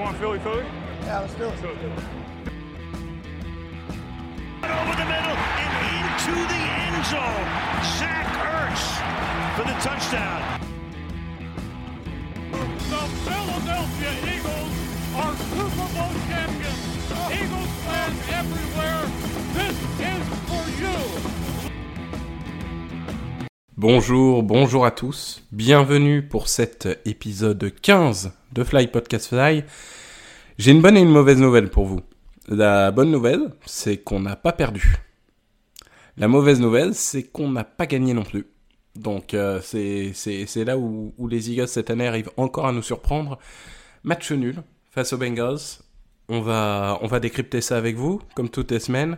want Philly Philly? Yeah, let's do it. Over the middle and into the end zone. Zach Ertz for the touchdown. The Philadelphia Eagles are Super Bowl champions. Eagles fans everywhere, this is Bonjour, bonjour à tous. Bienvenue pour cet épisode 15 de Fly Podcast Fly. J'ai une bonne et une mauvaise nouvelle pour vous. La bonne nouvelle, c'est qu'on n'a pas perdu. La mauvaise nouvelle, c'est qu'on n'a pas gagné non plus. Donc euh, c'est là où, les Eagles cette année arrivent encore à nous surprendre. Match nul face aux Bengals. On va décrypter ça avec vous, comme toutes les semaines.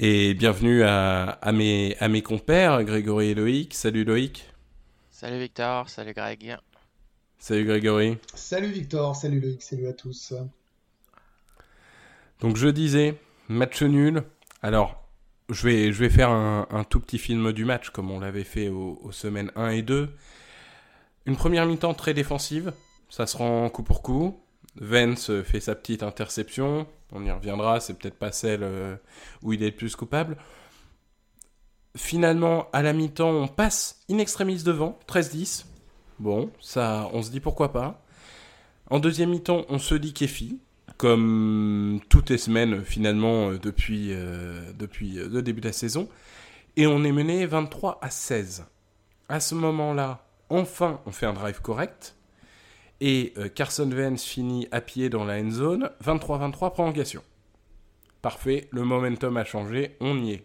Et bienvenue à, à, mes, à mes compères, Grégory et Loïc. Salut Loïc. Salut Victor, salut Greg. Salut Grégory. Salut Victor, salut Loïc, salut à tous. Donc je disais, match nul. Alors, je vais, je vais faire un, un tout petit film du match, comme on l'avait fait aux, aux, semaines 1 et 2. Une première mi-temps très défensive, ça se rend coup pour coup. Vance fait sa petite interception, on y reviendra, c'est peut-être pas celle euh, où il est le plus coupable. Finalement, à la mi-temps, on passe in extremis devant, 13-10. Bon, ça, on se dit pourquoi pas. En deuxième mi-temps, on se dit Kefi, comme toutes les semaines finalement euh, depuis, euh, depuis le début de la saison. Et on est mené 23 à 16. À ce moment-là, enfin, on fait un drive correct. Et euh, Carson Wentz finit à pied dans la end zone, 23-23 prolongation. Parfait, le momentum a changé, on y est.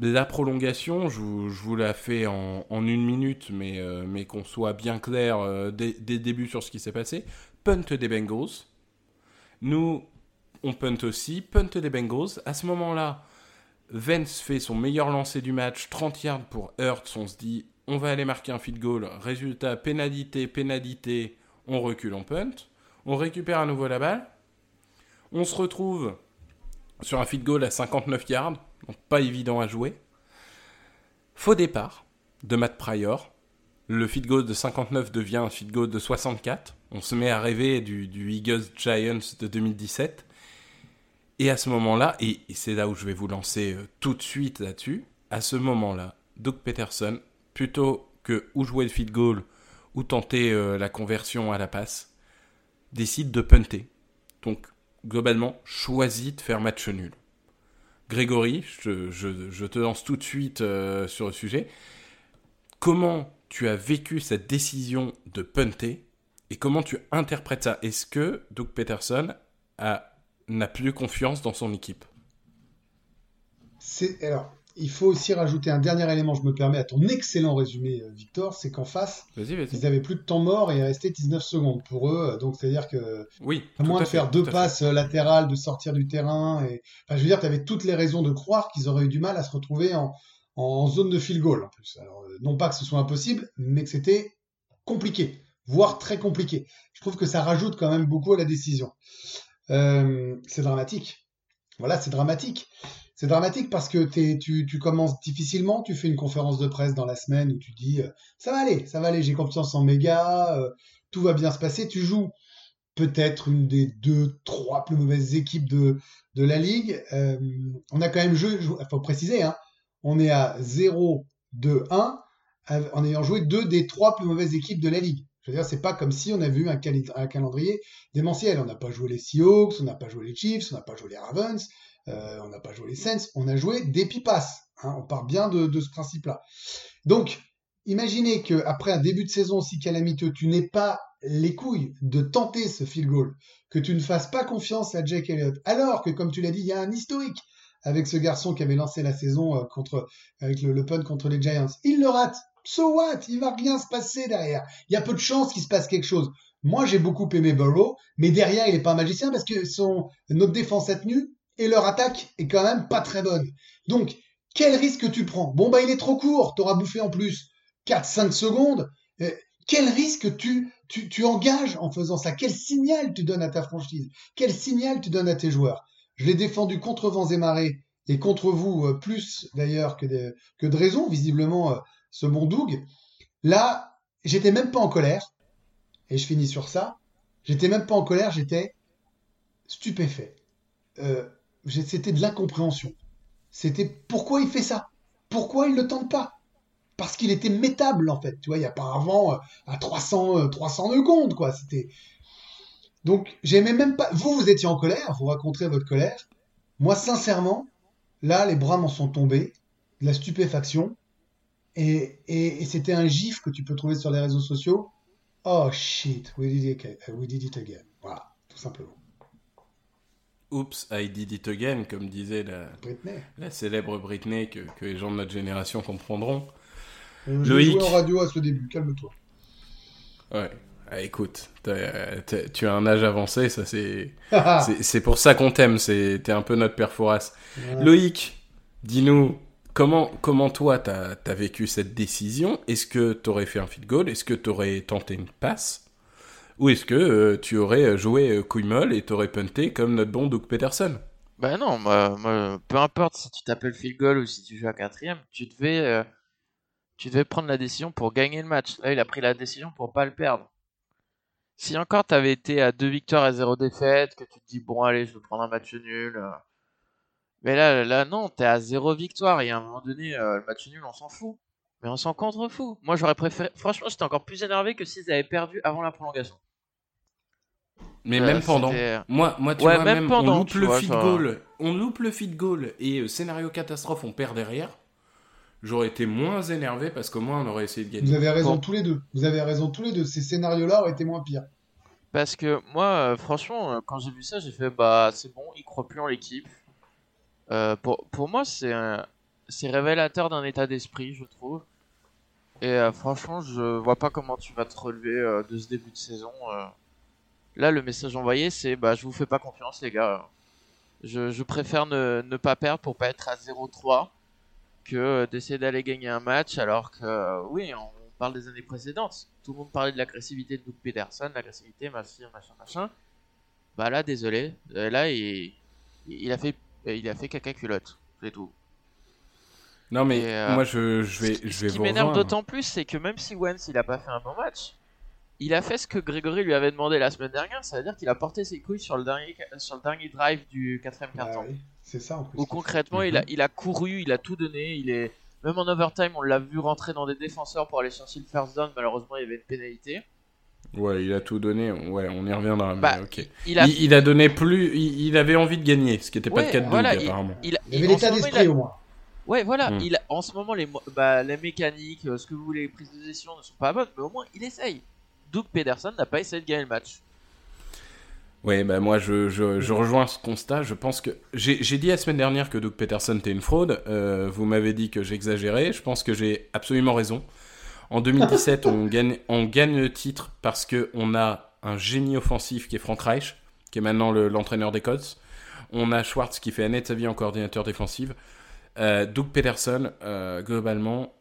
La prolongation, je vous, la fais en, une minute, mais, euh, mais qu'on soit bien clair euh, dès, dès, le début sur ce qui s'est passé. Punt des Bengals. Nous, on punt aussi, punt des Bengals. À ce moment-là, Vance fait son meilleur lancer du match, 30 yards pour Hurts. On se dit, on va aller marquer un field goal. Résultat, pénalité, pénalité, on recule, on punt. On récupère à nouveau la balle. On se retrouve sur un field goal à 59 yards, donc pas évident à jouer. Faux départ de Matt Pryor. Le field goal de 59 devient un field goal de 64. On se met à rêver du, Eagles Giants de 2017. Et à ce moment-là, et, et c'est là où je vais vous lancer euh, tout de suite là-dessus, à ce moment-là, Doug Peterson plutôt que ou jouer le field goal ou tenter euh, la conversion à la passe, décide de punter. Donc, globalement, choisit de faire match nul. Grégory, je, te lance tout de suite euh, sur le sujet. Comment tu as vécu cette décision de punter et comment tu interprètes ça? Est-ce que Doug Peterson n'a plus confiance dans son équipe? C'est alors il faut aussi rajouter un dernier élément, je me permets, à ton excellent résumé, Victor, c'est qu'en face, vas -y, vas -y. ils avaient plus de temps mort et il restait 19 secondes pour eux. Donc, c'est-à-dire que, oui, à moins de faire fait, deux passes latérales, de sortir du terrain, et, enfin, je veux dire, tu avais toutes les raisons de croire qu'ils auraient eu du mal à se retrouver en, en zone de field goal, en plus. Alors, non pas que ce soit impossible, mais que c'était compliqué, voire très compliqué. Je trouve que ça rajoute quand même beaucoup à la décision. Euh, c'est dramatique. Voilà, c'est dramatique. C'est dramatique parce que tu, commences difficilement, tu fais une conférence de presse dans la semaine où tu dis euh, ça va aller, ça va aller, j'ai confiance en mes gars, euh, tout va bien se passer. Tu joues peut-être une des deux, trois plus mauvaises équipes de, la ligue. Euh, on a quand même joué, il faut préciser, hein, on est à 0, 2, 1 en ayant joué deux des trois plus mauvaises équipes de la ligue. Dire, c'est pas comme si on avait eu un, cal un calendrier démentiel. On n'a pas joué les Seahawks, on n'a pas joué les Chiefs, on n'a pas joué les Ravens. Euh, on n'a pas joué les Saints, on a joué des pipas. Hein, on part bien de, ce principe-là. Donc, imaginez qu'après un début de saison aussi calamiteux, tu n'aies pas les couilles de tenter ce field goal, que tu ne fasses pas confiance à Jake Elliott, alors que, comme tu l'as dit, il y a un historique avec ce garçon qui avait lancé la saison euh, avec le, le contre les Giants. Il le rate. So what? Il va rien se passer derrière. Il y a peu de chances qu'il se passe quelque chose. Moi, j'ai beaucoup aimé Burrow, mais derrière, il n'est pas un magicien parce que son, notre défense a tenu et leur attaque est quand même pas très bonne. Donc, quel risque tu prends? Bon, bah, il est trop court, t'auras bouffé en plus 4-5 secondes. Euh, quel risque tu, tu, tu, engages en faisant ça? Quel signal tu donnes à ta franchise? Quel signal tu donnes à tes joueurs? Je l'ai défendu contre vents et marées et contre vous, euh, plus d'ailleurs que de, que de raison, visiblement, euh, ce bon Doug. Là, j'étais même pas en colère, et je finis sur ça. J'étais même pas en colère, j'étais stupéfait. Euh, c'était de l'incompréhension. C'était pourquoi il fait ça? Pourquoi il ne tente pas? Parce qu'il était métable en fait. Tu vois, il y a pas avant euh, à 300, euh, 300 secondes quoi. C'était donc j'aimais même pas. Vous, vous étiez en colère, vous raconterez votre colère. Moi, sincèrement, là, les bras m'en sont tombés, de la stupéfaction, et, et, et c'était un gif que tu peux trouver sur les réseaux sociaux. Oh shit, we did it, again- we did it again. Voilà, tout simplement. Oops, I did it again, comme disait la, célèbre Britney que, que les gens de notre génération comprendront. Euh, Je Loïc. jouais en radio à ce début, calme-toi. Ouais. Ah, écoute, tu as un âge avancé, ça c'est Ah, c'est- c'est pour ça qu'on t'aime, t'es un peu notre père. Loïc, dis-nous comment comment toi t'as as vécu cette décision? Est-ce que t'aurais fait un field goal? Est-ce que t'aurais tenté une passe? Ou est-ce que euh, tu aurais joué euh, couille molle et t'aurais punté comme notre bon Doug Peterson? Bah non, peu importe si tu t'appelles field goal ou si tu joues à quatrième, tu devais, euh, tu devais prendre la décision pour gagner le match. Là, il a pris la décision pour pas le perdre. Si encore t'avais été à deux victoires et zéro défaite, que tu te dis bon allez, je vais prendre un match nul. Euh. Mais là, là non, t'es à zéro victoire et à un moment donné, euh, le match nul, on s'en fout. Mais on s'en contre-fout. Moi, j'aurais préféré. Franchement, j'étais encore plus énervé que s'ils avaient perdu avant la prolongation. Mais Euh, même pendant. c'était- Moi, moi tu Ouais, vois, même même, pendant, on loupe le vois, feed ça- goal, on loupe le feed goal et euh, scénario catastrophe, on perd derrière. J'aurais été moins énervé parce qu'au moins on aurait essayé de Vous gagner. avez raison Bon. tous les deux. Vous avez raison tous les deux. Ces scénarios-là auraient été moins pires. Parce que moi, euh, franchement, euh, quand j'ai vu ça, j'ai fait bah c'est bon, il croit plus en l'équipe. Euh, pour, pour moi, c'est révélateur d'un état d'esprit, je trouve. Et euh, franchement, je vois pas comment tu vas te relever euh, de ce début de saison. Là, le message envoyé, c'est bah je vous fais pas confiance, les gars. Je, je préfère ne, ne pas perdre pour pas être à 0-3 que d'essayer d'aller gagner un match alors que oui, on parle des années précédentes. Tout le monde parlait de l'agressivité de Doug Peterson, l'agressivité, machin, machin, machin. Bah là, désolé. Là, il, il a fait, il a fait caca culotte, c'est tout. Non mais Et, euh, moi je, je vais, Ce qui- je vais ce qui m'énerve d'autant plus, c'est que même si Wentz il a pas fait un bon match, il a fait ce que Grégory lui avait demandé la semaine dernière, ça veut dire qu'il a porté ses couilles sur le dernier, sur le dernier drive du quatrième Ah quart-temps. oui, c'est ça en plus. Où concrètement, il, a, il a couru, il a tout donné, il est même en overtime, on l'a vu rentrer dans des défenseurs pour aller chercher le first down. Malheureusement, il y avait une pénalité. Ouais, il a tout donné. Ouais, on y reviendra. mais Bah, ok. Il a, Il, il a donné plus. Il, il avait envie de gagner, ce qui n'était pas Ouais, le cas de Doug voilà, il- apparemment. il, avait en l'état ce moment, il d'esprit au moins. Ouais, voilà. Mm. Il a- en ce moment, les, mo- bah, les mécaniques, euh, ce que vous voulez, les prises de décision ne sont pas bonnes, mais au moins il essaye. Doug Pederson n'a pas essayé de gagner le match. Ouais, bah moi je, je, je rejoins ce constat. Je pense que j'ai j'ai dit la semaine dernière que Doug Peterson était une fraude. Euh, vous m'avez dit que j'exagérais. Je pense que j'ai absolument raison. En 2017, on gagne, le titre parce que on a un génie offensif qui est Frank Reich, qui est maintenant le- l'entraîneur des Colts. On a Schwartz qui fait année de sa vie en coordinateur défensif. Euh, Doug Peterson, euh, globalement,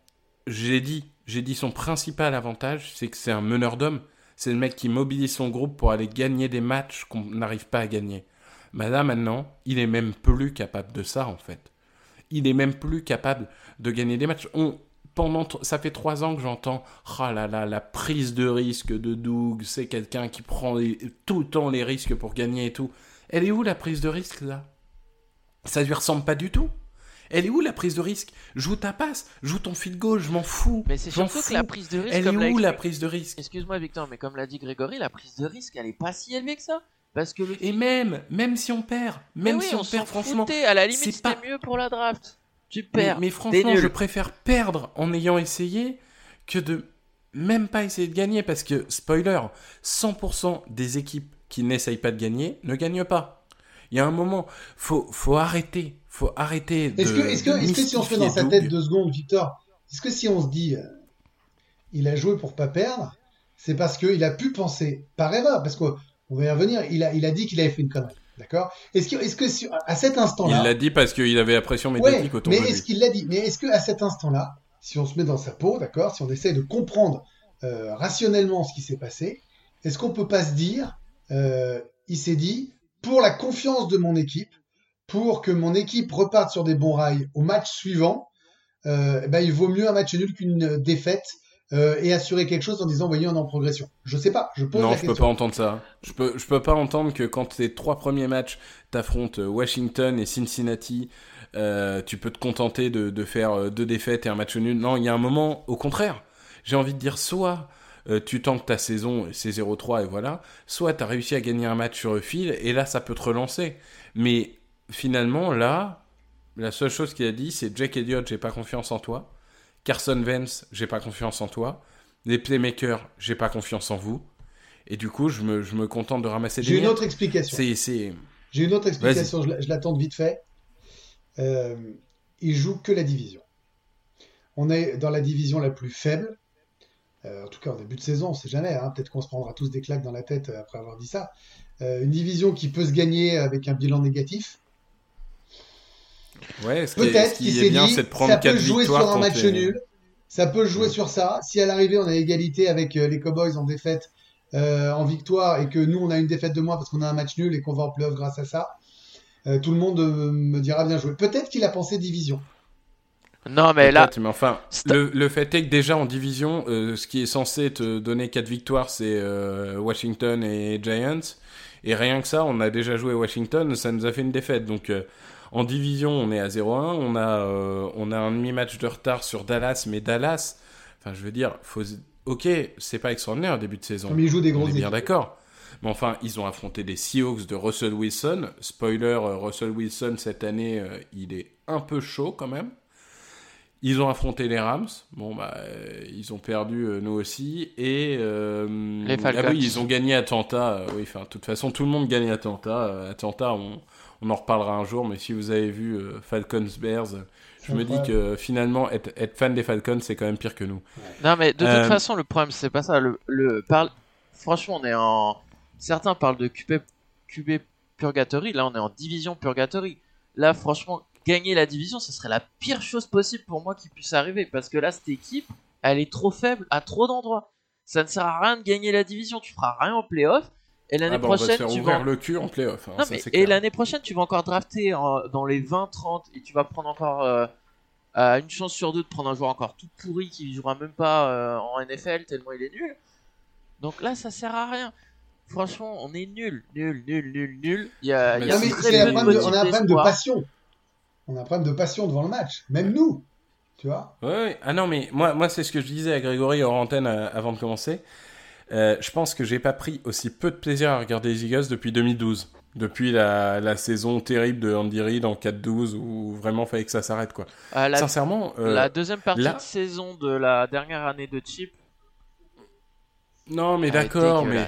j'ai dit, dit son principal avantage, c'est que c'est un meneur d'hommes. C'est le mec qui mobilise son groupe pour aller gagner des matchs qu'on n'arrive pas à gagner. Mais là, maintenant, il est même plus capable de ça, en fait. Il est même plus capable de gagner des matchs. On, pendant, ça fait trois ans que j'entends, ah là là, la prise de risque de Doug, c'est quelqu'un qui prend les- tout le temps les risques pour gagner et tout. Elle est où la prise de risque, là? Ça lui ressemble pas du tout. Elle est où la prise de risque? Joue ta passe, joue ton field goal, je m'en fous. Mais c'est surtout fous. que la prise de risque, Elle est comme où la prise de risque? Excuse-moi Victor, mais comme l'a dit Grégory, la prise de risque, elle est pas si élevée que ça. Parce que le Et même, même si on perd, même oui, si on, perd, franchement. foutait. à la limite, c'est c'était pas- mieux pour la draft. Tu Mais, perds. mais franchement, je préfère perdre en ayant essayé que de même pas essayer de gagner parce que, spoiler, 100% des équipes qui n'essayent pas de gagner ne gagnent pas. Il y a un moment, faut, faut arrêter, faut arrêter de. Est-ce que, si on se met dans sa tête deux secondes, Victor, est-ce que si on se dit, euh, il a joué pour pas perdre, c'est parce qu'il a pu penser par erreur, parce qu'on va y revenir, il a, il a dit qu'il avait fait une connerie, d'accord? Est-ce que, est-ce que si- à cet Il instant-là, l'a dit parce qu'il avait la pression ouais, médiatique autour mais de lui. est-ce qu'il l'a dit? Mais est-ce que à cet instant-là, si on se met dans sa peau, d'accord, si on essaye de comprendre euh, rationnellement ce qui s'est passé, est-ce qu'on peut pas se dire, euh, il s'est dit, pour la confiance de mon équipe, pour que mon équipe reparte sur des bons rails au match suivant, euh, eh ben, il vaut mieux un match nul qu'une défaite euh, et assurer quelque chose en disant voyez on est en progression. Je sais pas, je pose non, la je question. peux pas entendre ça. Je peux, je peux pas entendre que quand tes trois premiers matchs, t'affrontes Washington et Cincinnati, euh, tu peux te contenter de, de faire euh, deux défaites et un match nul. Non, il y a un moment, au contraire, j'ai envie de dire soit euh, tu tankes ta saison, c'est 0-3 et voilà, soit tu as réussi à gagner un match sur le fil et là ça peut te relancer. Mais finalement, là, la seule chose qu'il a dit, c'est Jack Elliott, j'ai pas confiance en toi. Carson Vance, j'ai pas confiance en toi. Les playmakers, j'ai pas confiance en vous. Et du coup, je me, je me contente de ramasser des J'ai une autre explication. C'est. J'ai une autre explication, je la- je l'attends vite fait. Euh, il joue que la division. On est dans la division la plus faible. Euh, en tout cas, en début de saison, on sait jamais. hein. Peut-être qu'on se prendra tous des claques dans la tête euh, après avoir dit ça. Euh, une division qui peut se gagner avec un bilan négatif. Ouais, ce Peut-être qu'il est s'est bien, dit, c'est de prendre ça 4 peut jouer sur un match t'es- nul. Ça peut jouer Ouais. sur ça. Si à l'arrivée, on a égalité avec euh, les Cowboys en défaite, euh, en victoire, et que nous, on a une défaite de moins parce qu'on a un match nul et qu'on va en playoff grâce à ça, euh, tout le monde euh, me dira bien joué. Peut-être qu'il a pensé division. Non, mais là, mais enfin, le, le fait est que déjà en division, euh, ce qui est censé te donner 4 victoires, c'est euh, Washington et Giants. Et rien que ça, on a déjà joué Washington, ça nous a fait une défaite. Donc euh, en division, on est à 0-1. On a, euh, on a un demi-match de retard sur Dallas, mais Dallas, enfin, je veux dire, faut... ok, c'est pas extraordinaire au début de saison. Comme il joue des On grosses est bien équipes. d'accord. Mais enfin, ils ont affronté des Seahawks de Russell Wilson. Spoiler, euh, Russell Wilson cette année, euh, il est un peu chaud quand même. Ils ont affronté les Rams. Bon, bah, euh, ils ont perdu, euh, nous aussi. Et. euh, Les Falcons. Ah oui, ils ont gagné Atlanta. oui, enfin, de toute façon, tout le monde gagne Atlanta. Atlanta, on, on en reparlera un jour. Mais si vous avez vu euh, Falcons Bears, je me dis que finalement, être, être fan des Falcons, c'est quand même pire que nous. Non, mais de toute Euh, façon, le problème, c'est pas ça. Le, le, parle... Franchement, on est en. Certains parlent de QB, QB Purgatory. Là, on est en division Purgatory. Là, franchement, gagner la division, ce serait la pire chose possible pour moi qui puisse arriver. Parce que là, cette équipe, elle est trop faible à trop d'endroits. Ça ne sert à rien de gagner la division. Tu feras rien en playoff. Et l'année Ah bah, on va se prochaine, faire tu vas. le cul en playoff. hein, Non, ça, mais, c'est et clair. l'année prochaine, tu vas encore drafter en- dans les 20-30 et tu vas prendre encore euh, euh, une chance sur deux de prendre un joueur encore tout pourri qui jouera même pas euh, en NFL tellement il est nul. Donc là, ça sert à rien. Franchement, on est nul, nul, nul, nul, nul. Il y a, il y a Non, mais très c'est un peu de problème de- on a un problème de passion. On a un problème de passion devant le match. Même nous. Tu vois Ouais, ouais. Ah non, mais moi, moi c'est ce que je disais à Grégory hors antenne avant de commencer. Euh, je pense que j'ai pas pris aussi peu de plaisir à regarder les Eagles depuis 2012. Depuis la, la saison terrible de Andy Reid en 4-12 où vraiment fallait que ça s'arrête quoi. Euh, la, Sincèrement, euh, la deuxième partie là- de saison de la dernière année de Chip. non mais d'accord, mais.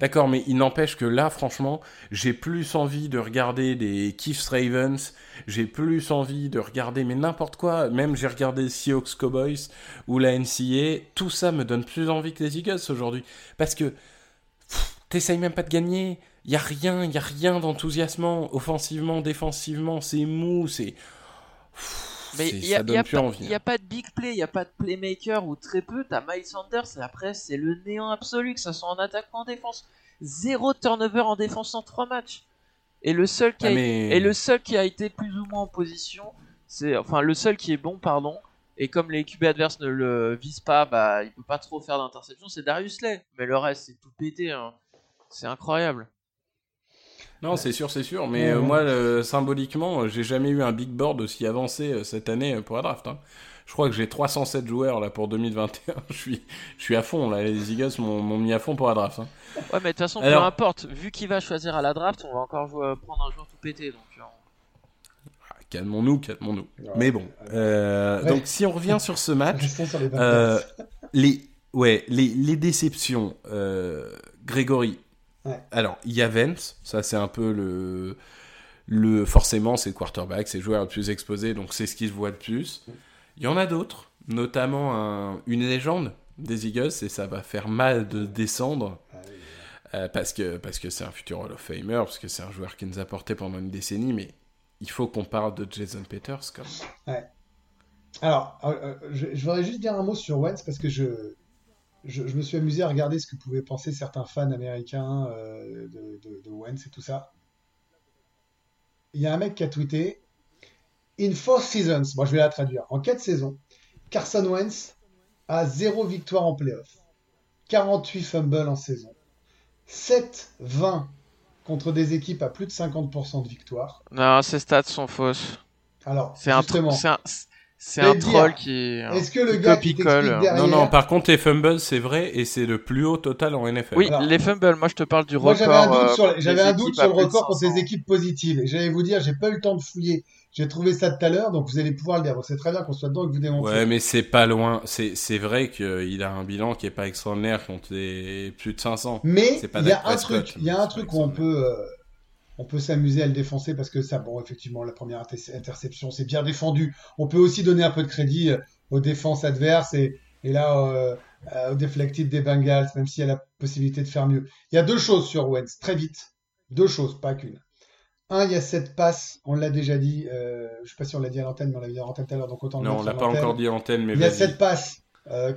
D'accord, mais il n'empêche que là, franchement, j'ai plus envie de regarder des Chiefs Ravens. J'ai plus envie de regarder mais n'importe quoi. Même j'ai regardé Seahawks Cowboys ou la NCA. Tout ça me donne plus envie que les Eagles aujourd'hui parce que t'essayes même pas de gagner. Il y a rien, il y a rien d'enthousiasmant, offensivement, défensivement, c'est mou, c'est. Mais il n'y a, y a pas- envie. y a pas de big play, il n'y a pas de playmaker ou très peu. T'as Miles Sanders et après c'est le néant absolu, que ce soit en attaque ou en défense. Zéro turnover en défense en trois matchs. Et le seul qui a, Ah, mais- et le seul qui a été plus ou moins en position, c'est enfin le seul qui est bon, pardon. Et comme les QB adverses ne le visent pas, bah il peut pas trop faire d'interception. C'est Darius Lay. Mais le reste c'est tout pété. hein. C'est incroyable. Non, c'est sûr, c'est sûr. Mais Ouais, euh, ouais. moi, euh, symboliquement, euh, j'ai jamais eu un big board aussi avancé euh, cette année euh, pour la draft. hein. Je crois que j'ai 307 joueurs là pour 2021. je suis, je suis à fond là. Les Eagles m'ont mis à fond pour la draft. hein. Ouais, mais de toute façon, Alors- peu importe. Vu qu'il va choisir à la draft, on va encore jouer- prendre un joueur tout pété. Donc, Ah, calmons-nous, calmons-nous. Ouais. Mais bon. euh, Ouais. Donc, si on revient sur ce match, sur les euh, les, ouais, les, les déceptions, euh, Grégory. Ouais. Alors, il y a Vance, ça c'est un peu le, le forcément c'est le quarterback, c'est le joueur le plus exposé, donc c'est ce qui se voit le plus. Il y en a d'autres, notamment un- une légende des Eagles, et ça va faire mal de descendre. Ah euh, parce que parce que c'est un futur Hall of Famer, parce que c'est un joueur qui nous a porté pendant une décennie, mais il faut qu'on parle de Jason Peters quand même. Alors, euh, euh, je, je voudrais juste dire un mot sur Wentz parce que je, je, je me suis amusé à regarder ce que pouvaient penser certains fans américains euh, de, de, de Wentz et tout ça. Il y a un mec qui a tweeté In four seasons, moi je vais la traduire, en quatre saisons, Carson Wentz a 0 victoire en playoff, 48 fumbles en saison, 7-20 contre des équipes à plus de 50% de victoire. Non, ces stats sont fausses. Alors, C'est un, un, c'est un troll qui. est-ce que le qui gars qui derrière... Non, non, par contre, les fumbles, c'est vrai, et c'est le plus haut total en NFL. Oui, Alors- les fumbles, moi je te parle du record. j'avais un doute euh, sur, un doute le record pour 500. ces équipes positives. Et j'allais vous dire, j'ai pas eu le temps de fouiller. J'ai trouvé ça tout à l'heure, donc vous allez pouvoir le dire. C'est très bien qu'on soit dedans et que vous démontrez. Ouais, mais c'est pas loin. C'est c'est vrai qu'il a un bilan qui est pas extraordinaire quand t'es plus de 500. Mais il y a Dak un truc, il y a un truc où on peut, euh, on peut s'amuser à le défoncer parce que ça, bon, effectivement, la première inter- interception, c'est bien défendu. On peut aussi donner un peu de crédit euh, aux défenses adverses et, et là, euh, euh, aux deflected des Bengals, même s'il y a la possibilité de faire mieux. Il y a deux choses sur Wentz, très vite. Deux choses, pas qu'une. Un, il y a cette passe, on l'a déjà dit, euh, je sais pas si on l'a dit à l'antenne, mais on l'a dit à l'antenne tout à l'heure, donc autant le Non, on l'a à pas l'antenne. encore dit en antenne, mais Il y a cette passe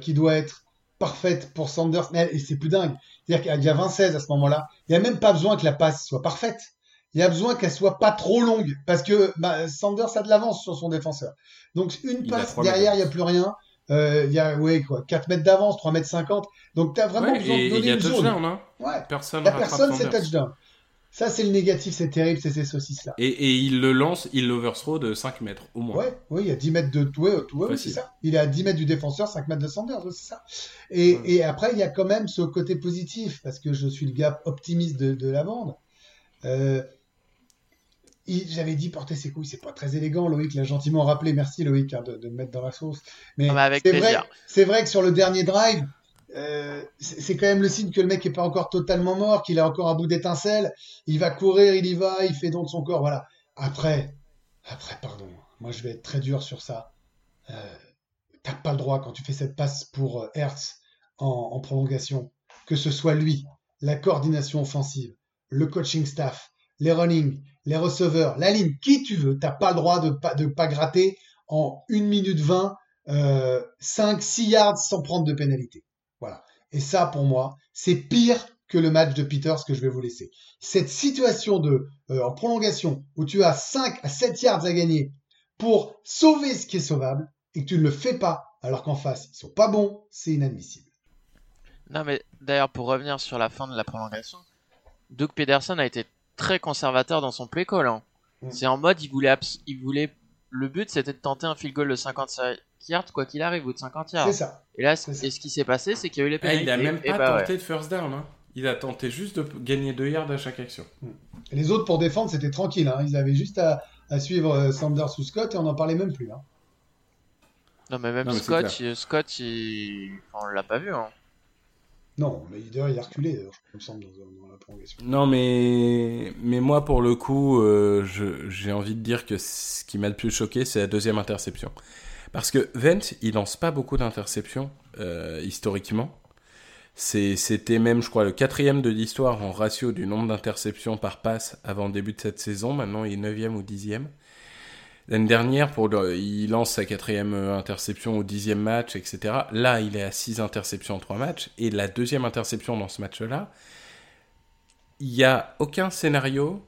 qui doit être parfaite pour Sanders, mais c'est plus dingue. C'est-à-dire qu'il y a 20-16 à ce moment-là. Il n'y a même pas besoin que la passe soit parfaite. Il y a besoin qu'elle soit pas trop longue parce que bah, Sanders a de l'avance sur son défenseur. Donc une Il passe derrière, il n'y a plus rien. Euh, Il y a ouais, quoi, 4 mètres d'avance, 3 mètres 50. Donc tu as vraiment Ouais, besoin de et il donner y a une zone. touchdown, hein. Ouais. Personne La personne, c'est touchdown. Ça, c'est le négatif, c'est terrible, c'est ces saucisses-là. Et, et il le lance, il l'overthrow de 5 mètres, au moins. Ouais, oui, il y a 10 mètres de tout, ouais, c'est ça. Il est à 10 mètres du défenseur, 5 mètres de Sanders, c'est ça. Et, Ouais. et après, il y a quand même ce côté positif, parce que je suis le gars optimiste de, de la bande. Euh, J'avais dit porter ses couilles, c'est pas très élégant, Loïc l'a gentiment rappelé, merci Loïc hein, de, de me mettre dans la sauce. Mais Ah c'est vrai, c'est vrai que sur le dernier drive, euh, c'est quand même le signe que le mec est pas encore totalement mort, qu'il a encore un bout d'étincelle. Il va courir, il y va, il fait don de son corps, voilà. Après, après, pardon, moi je vais être très dur sur ça. Euh, T'as pas le droit quand tu fais cette passe pour euh, Hertz en, en prolongation, que ce soit lui, la coordination offensive, le coaching staff, les running, les receveurs, la ligne, qui tu veux, t'as pas le droit de pas, pas gratter en 1 minute 20, euh, 5, 6 yards sans prendre de pénalité. Voilà. Et ça, pour moi, c'est pire que le match de Peters que je vais vous laisser. Cette situation de euh, en prolongation où tu as 5 à 7 yards à gagner pour sauver ce qui est sauvable et que tu ne le fais pas alors qu'en face ils sont pas bons, c'est inadmissible. Non, mais d'ailleurs, pour revenir sur la fin de la prolongation, Doug Pederson a été très conservateur dans son play call. hein. Mm. C'est en mode, il voulait, abs- il voulait. Le but, c'était de tenter un field goal de 55 yards, quoi qu'il arrive, ou de 50 yards. C'est ça. Et là, C'est ça. et ce qui s'est passé, c'est qu'il y a eu les Ah, pénalités. il a même pas bah ouais. tenté de first down. Hein. Il a tenté juste de gagner 2 yards à chaque action. Et les autres pour défendre, c'était tranquille. Hein. Ils avaient juste à, à suivre euh, Sanders ou Scott et on n'en parlait même plus. Hein. Non, mais même Non, mais c'est Scott, il- Scott, il... enfin, on l'a pas vu. Hein. Non, mais il a reculé, il me semble, dans. Non, mais, moi, pour le coup, euh, j'ai envie de dire que ce qui m'a le plus choqué, c'est la deuxième interception. Parce que Vent, il lance pas beaucoup d'interceptions, euh, historiquement. C'était même, je crois, le quatrième de l'histoire en ratio du nombre d'interceptions par passe avant le début de cette saison. Maintenant, il est neuvième ou dixième. L'année dernière, pour il lance sa quatrième euh, interception au dixième match, etc. Là, il est à six interceptions en trois matchs. Et la deuxième interception dans ce match-là, il n'y a aucun scénario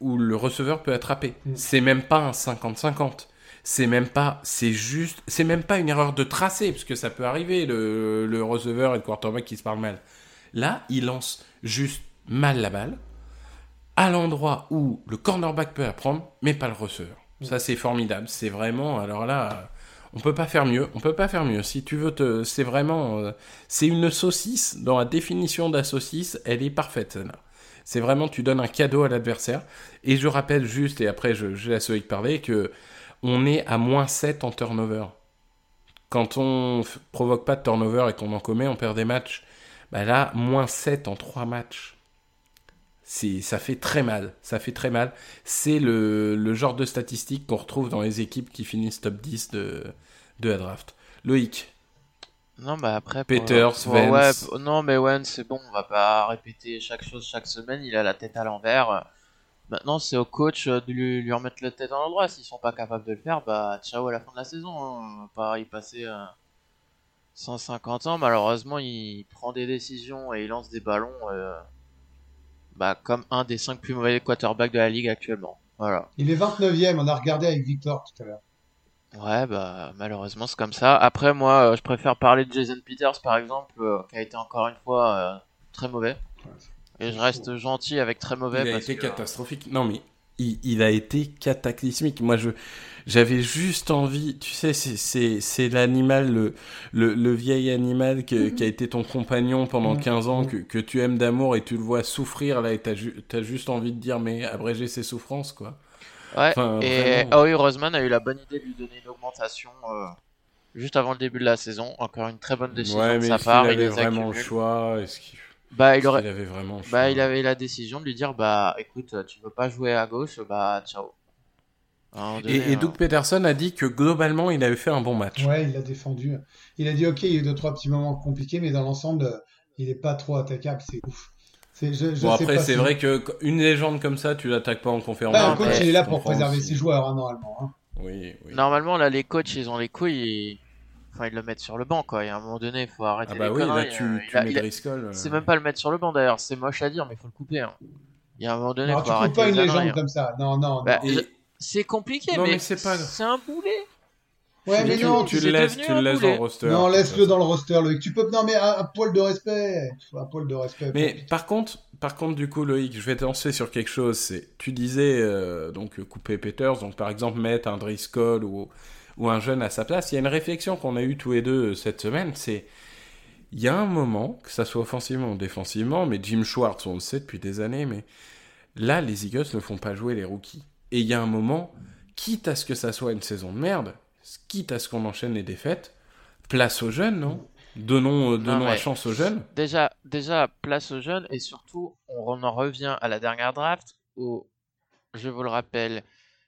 où le receveur peut attraper. Mm. C'est même pas un 50-50. C'est même pas, c'est juste, c'est même pas une erreur de tracé, parce que ça peut arriver, le, le receveur et le quarterback qui se parlent mal. Là, il lance juste mal la balle, à l'endroit où le cornerback peut apprendre, mais pas le receveur. Ça, c'est formidable. C'est vraiment, alors là, on peut pas faire mieux. On peut pas faire mieux. Si tu veux te, c'est vraiment, euh, c'est une saucisse. Dans la définition de la saucisse, elle est parfaite, celle-là. C'est vraiment, tu donnes un cadeau à l'adversaire. Et je rappelle juste, et après je, je laisse Loïc parler, que on est à moins 7 en turnover. Quand on provoque pas de turnover et qu'on en commet, on perd des matchs. Bah là, moins 7 en 3 matchs. C'est, ça fait très mal. Ça fait très mal. C'est le, le genre de statistique qu'on retrouve dans les équipes qui finissent top 10 de, de la draft. Loïc, Non, bah après. Peters, pour- Vance. ouais, p- non, mais Wentz, c'est bon, on va pas répéter chaque chose chaque semaine. Il a la tête à l'envers. Maintenant, c'est au coach de lui, lui remettre la tête à l'endroit. S'ils sont pas capables de le faire, bah ciao à la fin de la saison. hein. On va pas y passer euh, 150 ans. Malheureusement, il prend des décisions et il lance des ballons euh, bah, comme un des 5 plus mauvais quarterbacks de la ligue actuellement. Voilà. Il est 29e, on a regardé avec Victor tout à l'heure. Ouais, bah malheureusement c'est comme ça. Après, moi, euh, je préfère parler de Jason Peters par exemple, euh, qui a été encore une fois euh, très mauvais. Et je reste gentil avec très mauvais Il a parce été que- catastrophique. Non, mais il, il a été cataclysmique. Moi, je j'avais juste envie. Tu sais, c'est- l'animal, le, le, le vieil animal que- qui a été ton compagnon pendant Mhm. 15 ans, Mhm. que, que tu aimes d'amour et tu le vois souffrir là, et t'as ju- t'as juste envie de dire, mais abréger ses souffrances, quoi. Ouais, Enfin, et vraiment. Roseman a eu la bonne idée de lui donner une augmentation euh, juste avant le début de la saison. Encore une très bonne décision ouais, de sa est-ce qu'il part. Il avait les vraiment le choix Est-ce qu'il Bah, il aurait. avait vraiment le choix Bah, il avait la décision de lui dire bah écoute, tu veux pas jouer à gauche, bah ciao. Donné, Et, et euh, Doug Peterson a dit que globalement, il avait fait un bon match. Ouais, il l'a défendu. Il a dit ok, il y a eu deux trois petits moments compliqués, mais dans l'ensemble, euh, il est pas trop attaquable. C'est ouf. C'est, je, je Bon sais après pas c'est si- vrai que une légende comme ça tu l'attaques pas en conférence. Bah, le coach, il est là pour préserver aussi. ses joueurs, hein, normalement. hein. Oui, oui. Normalement, là, les coachs, ils ont les couilles. Et... Enfin, ils le mettent sur le banc, quoi. Et à un moment donné, il faut arrêter Ah bah les oui, là tu, euh, tu a- mets a- euh, C'est même pas le mettre sur le banc, d'ailleurs. C'est moche à dire, mais il faut le couper. hein. Il y a un moment donné, il Alors, faut tu coupes arrêter pas les une légende hein. comme ça. Non, non. Bah, non. Et- je- C'est compliqué, Non, mais, mais c'est pas- un boulet. Ouais, tu- mais non, tu le laisses, tu le dans le roster. non, laisse-le dans le roster, Loïc. Tu peux, non, mais un, un poil de respect. Un poil de respect. Mais par contre, par contre, du coup, Loïc, je vais te lancer sur quelque chose. C'est, tu disais euh, donc euh, couper Peters, donc par exemple mettre un Driscoll ou ou un jeune à sa place. Il y a une réflexion qu'on a eue tous les deux euh, cette semaine. C'est, il y a un moment, que ça soit offensivement ou défensivement, mais Jim Schwartz, on le sait depuis des années, mais là, les Eagles ne font pas jouer les rookies. Et il y a un moment, quitte à ce que ça soit une saison de merde, quitte à ce qu'on enchaîne les défaites, place aux jeunes, non? Donnons, euh, donnons la chance aux jeunes. Déjà, déjà, place aux jeunes. Et surtout, on en revient à la dernière draft où, je vous le rappelle,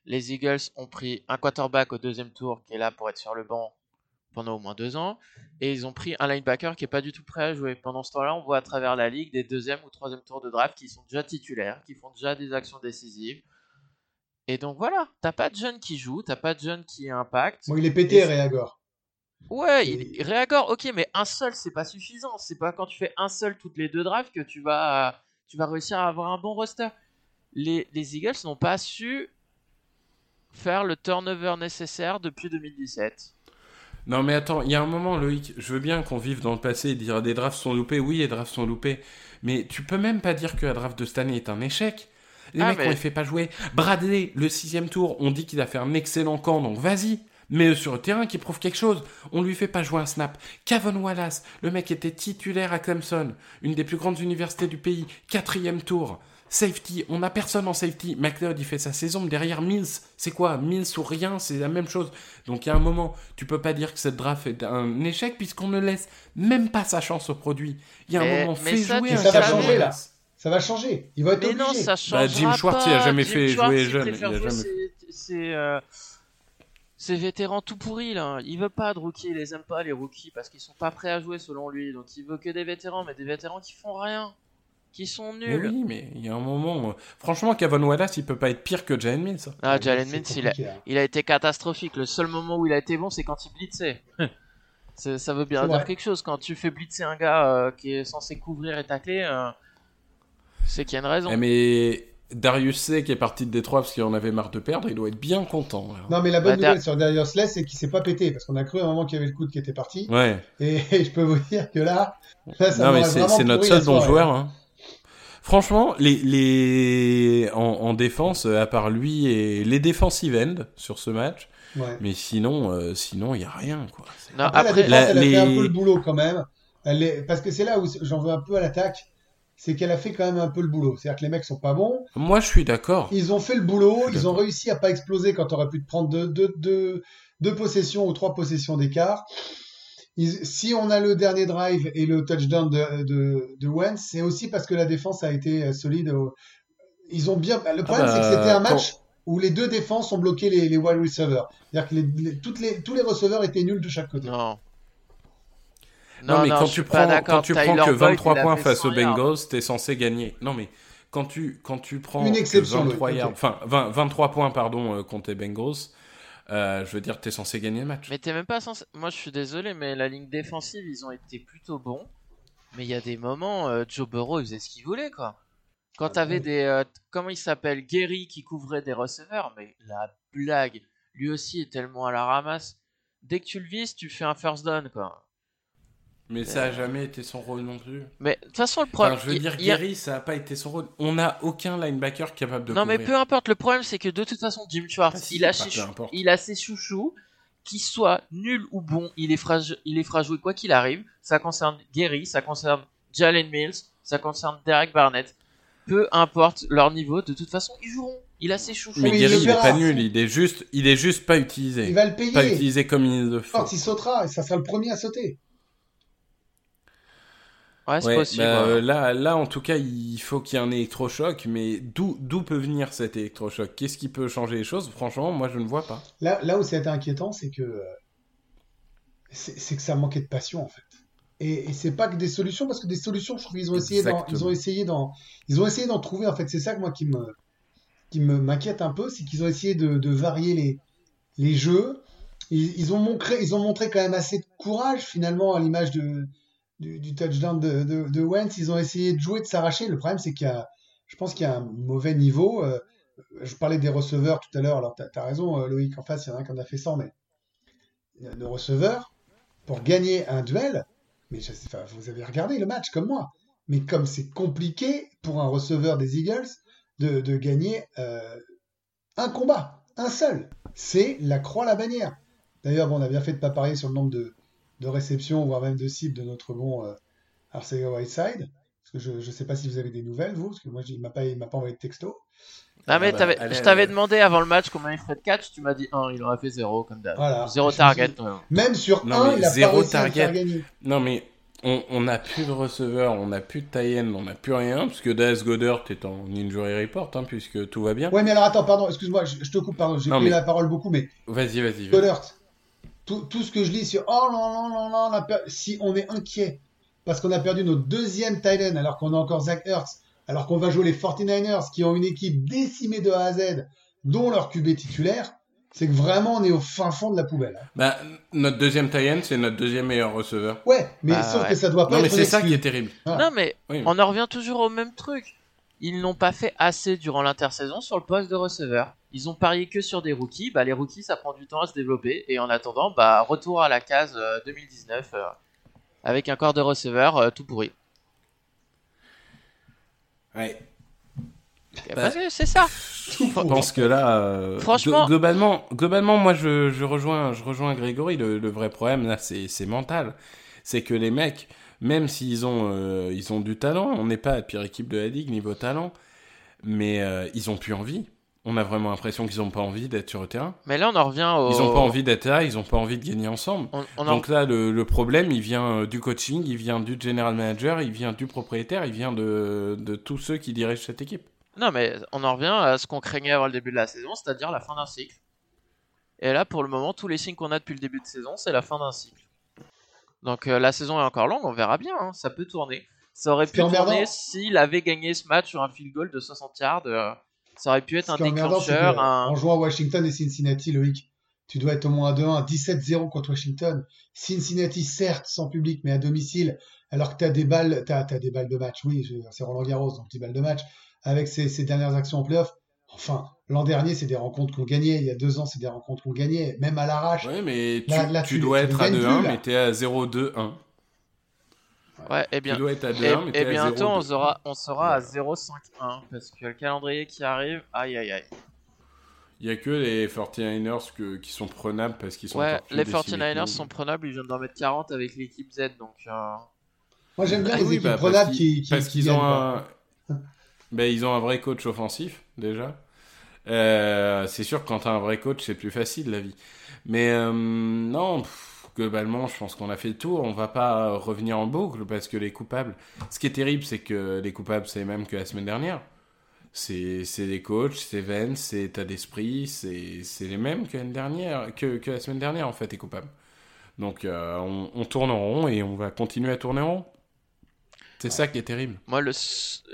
les Eagles ont pris un quarterback au deuxième tour qui est là pour être sur le banc pendant au moins deux ans. Et ils ont pris un linebacker qui est pas du tout prêt à jouer. Pendant ce temps-là, on voit à travers la ligue des deuxième ou troisième tours de draft qui sont déjà titulaires, qui font déjà des actions décisives. Et donc voilà, t'as pas de jeunes qui jouent, t'as pas de jeunes qui impactent. Bon, il est pété, Et- Réagor. Ouais, il, réagore, ok, mais un seul, c'est pas suffisant. C'est pas quand tu fais un seul toutes les deux drafts que tu vas, tu vas réussir à avoir un bon roster. Les, les Eagles n'ont pas su faire le turnover nécessaire depuis 2017. Non mais attends, il y a un moment Loïc, je veux bien qu'on vive dans le passé et dire des drafts sont loupés, oui les drafts sont loupés, mais tu peux même pas dire que la draft de cette année est un échec. Les Ah, mecs, mais- on les fait pas jouer. Bradley, le sixième tour, on dit qu'il a fait un excellent camp, donc vas-y. Mais sur le terrain, qui prouve quelque chose. On lui fait pas jouer un snap. Kevin Wallace, le mec était titulaire à Clemson, une des plus grandes universités du pays, quatrième tour. Safety, on n'a personne en safety. McLeod, il fait sa saison, mais derrière Mills, c'est quoi Mills ou rien, c'est la même chose. Donc il y a un moment, tu peux pas dire que cette draft est un échec puisqu'on ne laisse même pas sa chance au produit. Il y a un Mais- moment, mais fais ça, jouer un ça changer, là. Ça va changer. Il va être Mais non, ça changera Bah, Jim Schwartz, pas. il a jamais Jim fait Schwartz, jouer jeune, il a jamais- ses, euh, vétérans tout pourris là. Il veut pas de rookies, il les aime pas les rookies parce qu'ils sont pas prêts à jouer selon lui. Donc il veut que des vétérans, mais des vétérans qui font rien, qui sont Mais nuls. oui, mais il y a un moment. euh, Franchement, Kevin Wallace, il peut pas être pire que Jalen Mills. Ah, Jalen C'est Mills, il a, hein. il a été catastrophique. Le seul moment où il a été bon, c'est quand il blitzait. C'est- ça veut bien C'est dire vrai. quelque chose. Quand tu fais blitzer un gars euh, qui est censé couvrir et tacler, euh, c'est qu'il y a une raison. Eh, mais Darius C, qui est parti de Détroit parce qu'il en avait marre de perdre, il doit être bien content. là. Non, mais la bonne Bah, nouvelle sur Darius Slay, c'est qu'il s'est pas pété, parce qu'on a cru à un moment qu'il y avait le coude qui était parti. Ouais. Et, je peux vous dire que là, là ça non, mais c'est notre seul bon joueur. Hein. Franchement, les, les... En, en défense, euh, à part lui et les defensive end sur ce match, Ouais. mais sinon, euh, sinon il y a rien quoi. C'est- Non, Après, la défense, la- elle a les- fait un peu le boulot quand même. Elle est... Parce que c'est là où j'en veux un peu à l'attaque, c'est qu'elle a fait quand même un peu le boulot. C'est-à-dire que les mecs sont pas bons. Moi, je suis d'accord. Ils ont fait le boulot, ils ont réussi à pas exploser quand t'aurais pu te prendre deux, deux, deux, deux possessions ou trois possessions d'écart. Si on a le dernier drive et le touchdown de, de, de Wentz, c'est aussi parce que la défense a été solide. Ils ont bien. Le problème, bah, c'est que c'était un match où les deux défenses ont bloqué les, les wide receivers. C'est-à-dire que les, les- toutes les, tous les receveurs étaient nuls de chaque côté. non. Non, mais quand je tu prends, quand tu prends que Boyd, 23 il a points face 100 aux. Bengals, t'es censé gagner. Non, mais quand tu, quand tu prends Une que exception, 23 oui, yards, ok. enfin 20 23 points pardon euh, contre les Bengals, euh, je veux dire t'es censé gagner le match. Mais t'es même pas censé. Moi, je suis désolé, mais la ligne défensive, ils ont été plutôt bons. Mais il y a des moments, euh, Joe Burrow, il faisait ce qu'il voulait, quoi. Quand t'avais ouais. des. euh, comment il s'appelle Gary qui couvrait des receveurs, mais la blague. lui aussi est tellement à la ramasse. Dès que tu le vises, tu fais un first down, quoi. Mais ça a jamais été son rôle non plus. Mais de toute façon, le Enfin, problème. je veux il- dire, il a- Gary, ça a pas été son rôle. On n'a aucun linebacker capable de Non, mais peu importe, le problème, c'est que de toute façon, Jim Schwartz, Ah, si, il, a ses chou- il a ses chouchous, qu'il soit nul ou bon, il les fera, il les fera jouer quoi qu'il arrive. Ça concerne Gary, ça concerne Jalen Mills, ça concerne Derek Barnett. Peu importe leur niveau, de toute façon, ils joueront. Il a ses chouchous. Mais Mais il Gary, le il est pas nul, il est juste, il est juste pas utilisé. Il va le Pas payer. utilisé comme il le faut. Quand il sautera, et ça sera le premier à sauter. Ouais, c'est Ouais, possible. bah, ouais. là, là, en tout cas, il faut qu'il y ait un électrochoc, mais d'où, d'où peut venir cet électrochoc? Qu'est-ce qui peut changer les choses? Franchement, moi, je ne vois pas. Là, là où c'est inquiétant, c'est que euh, c'est que ça manquait de passion en fait. Et, et c'est pas que des solutions, parce que des solutions, je trouve qu'ils ont essayé ils ont essayé d'en, ils ont essayé d'en trouver. En fait, c'est ça que moi qui me, qui me m'inquiète un peu, c'est qu'ils ont essayé de, de varier les, les jeux. Ils, ils ont montré, ils ont montré quand même assez de courage finalement à l'image de, du, touchdown de, de, de Wentz. Ils ont essayé de jouer, de s'arracher. Le problème, c'est qu'il y a, je pense qu'il y a un mauvais niveau. Euh, je parlais des receveurs tout à l'heure. Alors, t'as as raison, euh, Loïc. En face, il y en a un qui en a fait 100, mais le receveur, pour gagner un duel, mais vous avez regardé le match comme moi, mais comme c'est compliqué pour un receveur des Eagles de, de gagner euh, un combat, un seul. C'est la croix la bannière. D'ailleurs, on a bien fait de pas parier sur le nombre de, de réceptions, voire même de cibles de notre bon euh, Arcega Whiteside. Parce que je ne sais pas si vous avez des nouvelles, vous, parce que moi, il m'a pas, il m'a pas envoyé de texto. Ah, mais bah, je t'avais demandé avant le match combien il ferait de catch, tu m'as dit 1, il aurait fait 0 comme d'hab. Voilà. 0 Je me target. suis- ouais. Même sur Non, un, mais il a zéro pas réussi à le target. gagner. Non, mais on n'a plus de receveur, on n'a plus de tie-end, on n'a plus rien, parce que Dallas Goddard est en injury report, hein, puisque tout va bien. Ouais, mais alors attends, pardon, excuse-moi, je, je te coupe, pardon, j'ai pris mais- la parole beaucoup, mais Vas-y, vas-y. vas-y. Goddard, tout, tout ce que je lis sur oh non, non, non, non, on a per- si on est inquiet parce qu'on a perdu notre deuxième end alors qu'on a encore Zach Ertz, alors qu'on va jouer les 49ers qui ont une équipe décimée de A à Z, dont leur QB titulaire, c'est que vraiment on est au fin fond de la poubelle. hein. Bah, notre deuxième tie-end, c'est notre deuxième meilleur receveur. Ouais, mais Ah, sauf ouais. que ça doit pas Non, mais être c'est une ça qui est terrible. Voilà. Non, mais Oui. on en revient toujours au même truc. Ils n'ont pas fait assez durant l'intersaison sur le poste de receveur. Ils ont parié que sur des rookies. Bah, les rookies, ça prend du temps à se développer. Et en attendant, bah, retour à la case euh, 2019 euh, avec un corps de receveur euh, tout pourri. Ouais. Bah, que c'est ça. Je pense que là, euh, Franchement- globalement, globalement, moi, je, je rejoins, je rejoins Grégory. Le, le vrai problème là, c'est, mental. C'est que les mecs, même s'ils ont, euh, ils ont du talent, on n'est pas la pire équipe de la ligue niveau talent, mais euh, ils ont plus envie. On a vraiment l'impression qu'ils ont pas envie d'être sur le terrain. Mais là, on en revient au. Ils ont pas envie d'être là, ils ont pas envie de gagner ensemble. On, on en- Donc là, le, le problème, il vient euh, du coaching, il vient du general manager, il vient du propriétaire, il vient de, de tous ceux qui dirigent cette équipe. Non, mais on en revient à ce qu'on craignait avant le début de la saison, c'est-à-dire la fin d'un cycle. Et là, pour le moment, tous les signes qu'on a depuis le début de saison, c'est la fin d'un cycle. Donc euh, la saison est encore longue, on verra bien, hein, ça peut tourner. Ça aurait pu tourner s'il avait gagné ce match sur un field goal de 60 yards. euh, ça aurait pu être Ce un déclencheur. que, un- en jouant à Washington et Cincinnati, Loïc, tu dois être au moins à 2-1, 17-0 contre Washington. Cincinnati, certes, sans public, mais à domicile, alors que tu as des balles, t'as, t'as des balles de match, oui, c'est Roland Garros, donc des balles de match, avec ses, ses dernières actions en playoff. Enfin, l'an dernier, c'est des rencontres qu'on gagnait, il y a deux ans, c'est des rencontres qu'on gagnait, même à l'arrache. Ouais, mais tu, Là- là, tu tu- dois tu être à gagnes 2-1, plus, là. mais t'es à 0-2-1. Ouais, et Tu bien. dois être à 2-1, Et, mais et t'es à bientôt, on 0-2. sera, on sera à 0-5-1 parce que le calendrier qui arrive, aïe aïe aïe. Il y a que les 49ers que- qui sont prenables parce qu'ils sont Ouais, les décimés que 49ers nous. sont prenables, ils viennent d'en mettre 40 avec l'équipe Z donc. euh, Moi, j'aime bien Ah les oui, équipes bah, parce prenables qu'ils- qui, qui, parce qui qu'ils ont un ben, ils ont un vrai coach offensif déjà Euh, c'est sûr que quand t'as un vrai coach c'est plus facile la vie mais euh, non pff, globalement je pense qu'on a fait le tour. On va pas revenir en boucle parce que les coupables ce qui est terrible c'est que les coupables c'est les mêmes que la semaine dernière. C'est les coachs c'est Vance c'est état d'esprit c'est les mêmes que dernière que, que la semaine dernière en fait les coupables. Donc euh, on, tourne en rond et on va continuer à tourner en rond. C'est ça qui est terrible. Moi,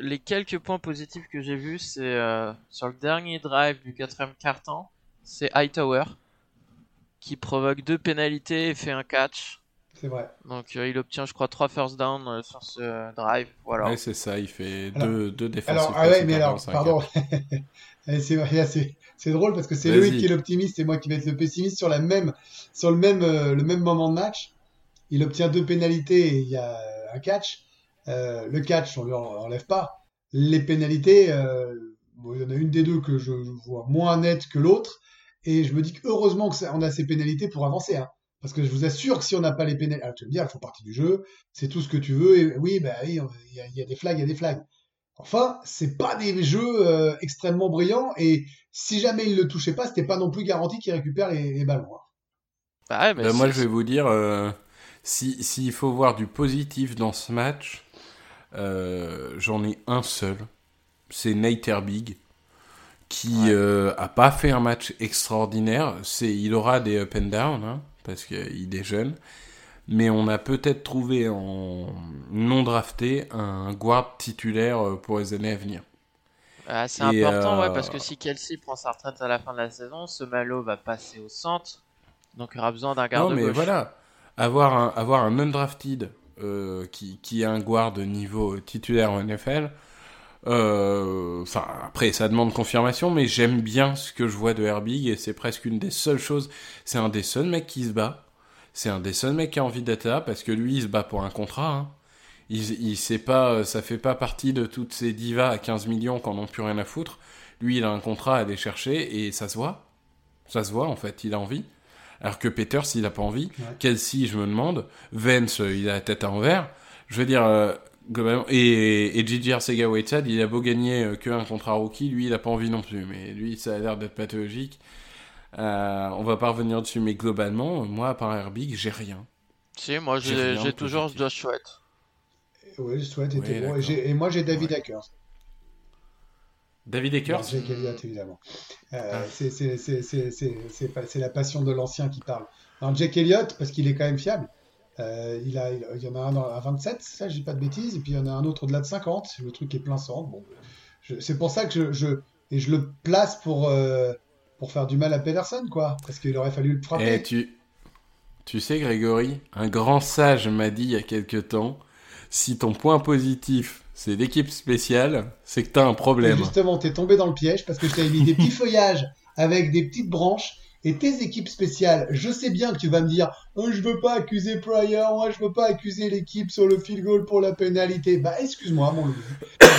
les quelques points positifs que j'ai vus, c'est euh, sur le dernier drive du quatrième quart-temps, c'est Hightower qui provoque deux pénalités et fait un catch. C'est vrai. Donc euh, il obtient, je crois, 3 first down euh, sur ce drive. Voilà. Ouais, c'est ça, il fait Alors- deux, deux défenses. Alors, ah ouais, mais alors, pardon. Eh, c'est drôle parce que c'est. Loïc qui est l'optimiste et moi qui vais être le pessimiste sur la même, sur le même, euh, le même moment de match. Il obtient deux pénalités et il y a un catch. Euh, le catch, on lui en- enlève pas. Les pénalités, euh, bon, il y en a une des deux que je vois moins nette que l'autre. Et je me dis que heureusement que ça- on a ces pénalités pour avancer. Hein. Parce que je vous assure que si on n'a pas les pénalités, alors tu vas me dire, elles font partie du jeu, c'est tout ce que tu veux. Et oui, bah il y, a- il y a des flags, il y a des flags. Enfin, c'est pas des jeux euh, extrêmement brillants et si jamais il le touchait pas, c'était pas non plus garanti qu'il récupère les, les ballons. hein. Bah ouais, mais Bah, moi, je vais vous dire, euh, si s'il faut voir du positif dans ce match, euh, j'en ai un seul. C'est Nate Herbig, qui Ouais. euh, a pas fait un match extraordinaire. C'est, il aura des up and down, hein, parce qu'il est jeune. Mais on a peut-être trouvé en non drafté un guard titulaire euh, pour les années à venir. Ah, c'est important, ouais, euh, parce que si Kelsey prend sa retraite à la fin de la saison, ce Malo va passer au centre. Donc il aura besoin d'un garde Non, mais gauche. voilà, avoir un, avoir un undrafted euh, qui, qui est un guard de niveau titulaire en NFL, enfin, après, ça demande confirmation, mais j'aime bien ce que je vois de Herbig et c'est presque une des seules choses. C'est un des seuls mecs qui se bat. C'est un des seuls mecs qui a envie d'être là parce que lui, il se bat pour un contrat. hein. Il, il sait pas, ça fait pas partie de toutes ces divas à 15 millions qui en ont plus rien à foutre. Lui, il a un contrat à aller chercher et ça se voit. Ça se voit, en fait, il a envie. Alors que Peters, il a pas envie. Ouais. Kelsey, je me demande. Vance, euh, il a la tête à envers. Je veux dire, euh, globalement. Et, et Gigi Arcega Whiteside, il a beau gagner euh, que un contrat rookie, lui, il a pas envie non plus. Mais lui, ça a l'air d'être pathologique. Euh, on va pas revenir dessus, mais globalement, moi, à part Herbig, j'ai rien. Si, moi J'ai j'ai j'ai toujours. Josh Sweat. Oui, je souhaite, était Oui, bon. Et, j'ai- moi, j'ai David Ouais. Akers. David Akers Jake Elliott, évidemment. Euh, Ah. c'est- c'est- c'est- c'est- c'est- c'est pas- c'est la passion de l'ancien qui parle. Alors, Jake Elliott, parce qu'il est quand même fiable, euh, il, a, il y en a un à 27, ça, je dis pas de bêtises, et puis il y en a un autre au-delà de 50. Le truc est plein centre. Bon, c'est pour ça que je, je, et je le place pour, euh, pour faire du mal à Pedersen, quoi. Parce qu'il aurait fallu le frapper. Eh, tu, tu sais, Grégory, un grand sage m'a dit il y a quelque temps si ton point positif c'est l'équipe spéciale, c'est que t'as un Et problème. justement, t'es tombé dans le piège parce que je t'avais mis des petits feuillages avec des petites branches et tes équipes spéciales. Je sais bien que tu vas me dire, oh, je veux pas accuser Pryor, moi je veux pas accuser l'équipe sur le field goal pour la pénalité. Bah, excuse-moi, mon Louis.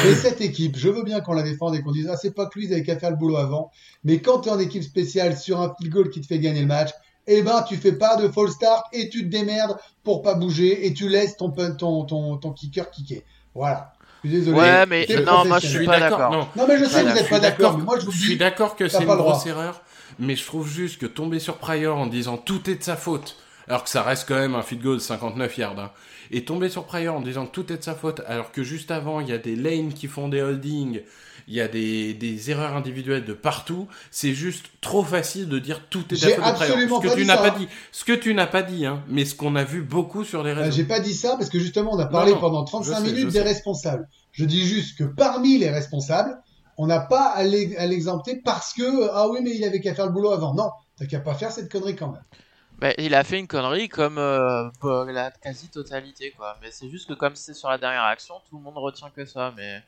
Mais cette équipe, je veux bien qu'on la défende et qu'on dise, ah, c'est pas que lui, il avait qu'à faire le boulot avant. Mais quand t'es en équipe spéciale sur un field goal qui te fait gagner le match, eh ben, tu fais pas de false start et tu te démerdes pour pas bouger et tu laisses ton, pun- ton, ton, ton kicker kicker. Voilà. Je suis désolé. Ouais, mais non, moi, je suis pas d'accord. Non, Non, mais je sais, Voilà, vous suis pas d'accord, mais moi je vous suis d'accord que c'est une pas le droit. grosse erreur, mais je trouve juste que tomber sur Pryor en disant tout est de sa faute, alors que ça reste quand même un field goal de 59 yards, hein, et tomber sur Pryor en disant que tout est de sa faute, alors que juste avant il y a des lanes qui font des holdings, il y a des, des erreurs individuelles de partout, c'est juste trop facile de dire tout est de la faute de Pryor. absolument Ce que tu n'as pas hein. dit, ce que tu n'as pas dit, hein, mais ce qu'on a vu beaucoup sur les Bah, réseaux. J'ai pas dit ça parce que justement on a parlé non, pendant 35 je sais, minutes des sais. responsables. Je dis juste que parmi les responsables, on n'a pas à l'e- à l'exempter parce que ah oui mais il avait qu'à faire le boulot avant. Non, t'as qu'à pas faire cette connerie quand même. Bah, il a fait une connerie comme euh, la quasi-totalité, quoi. Mais c'est juste que comme c'est sur la dernière action, tout le monde retient que ça. Mais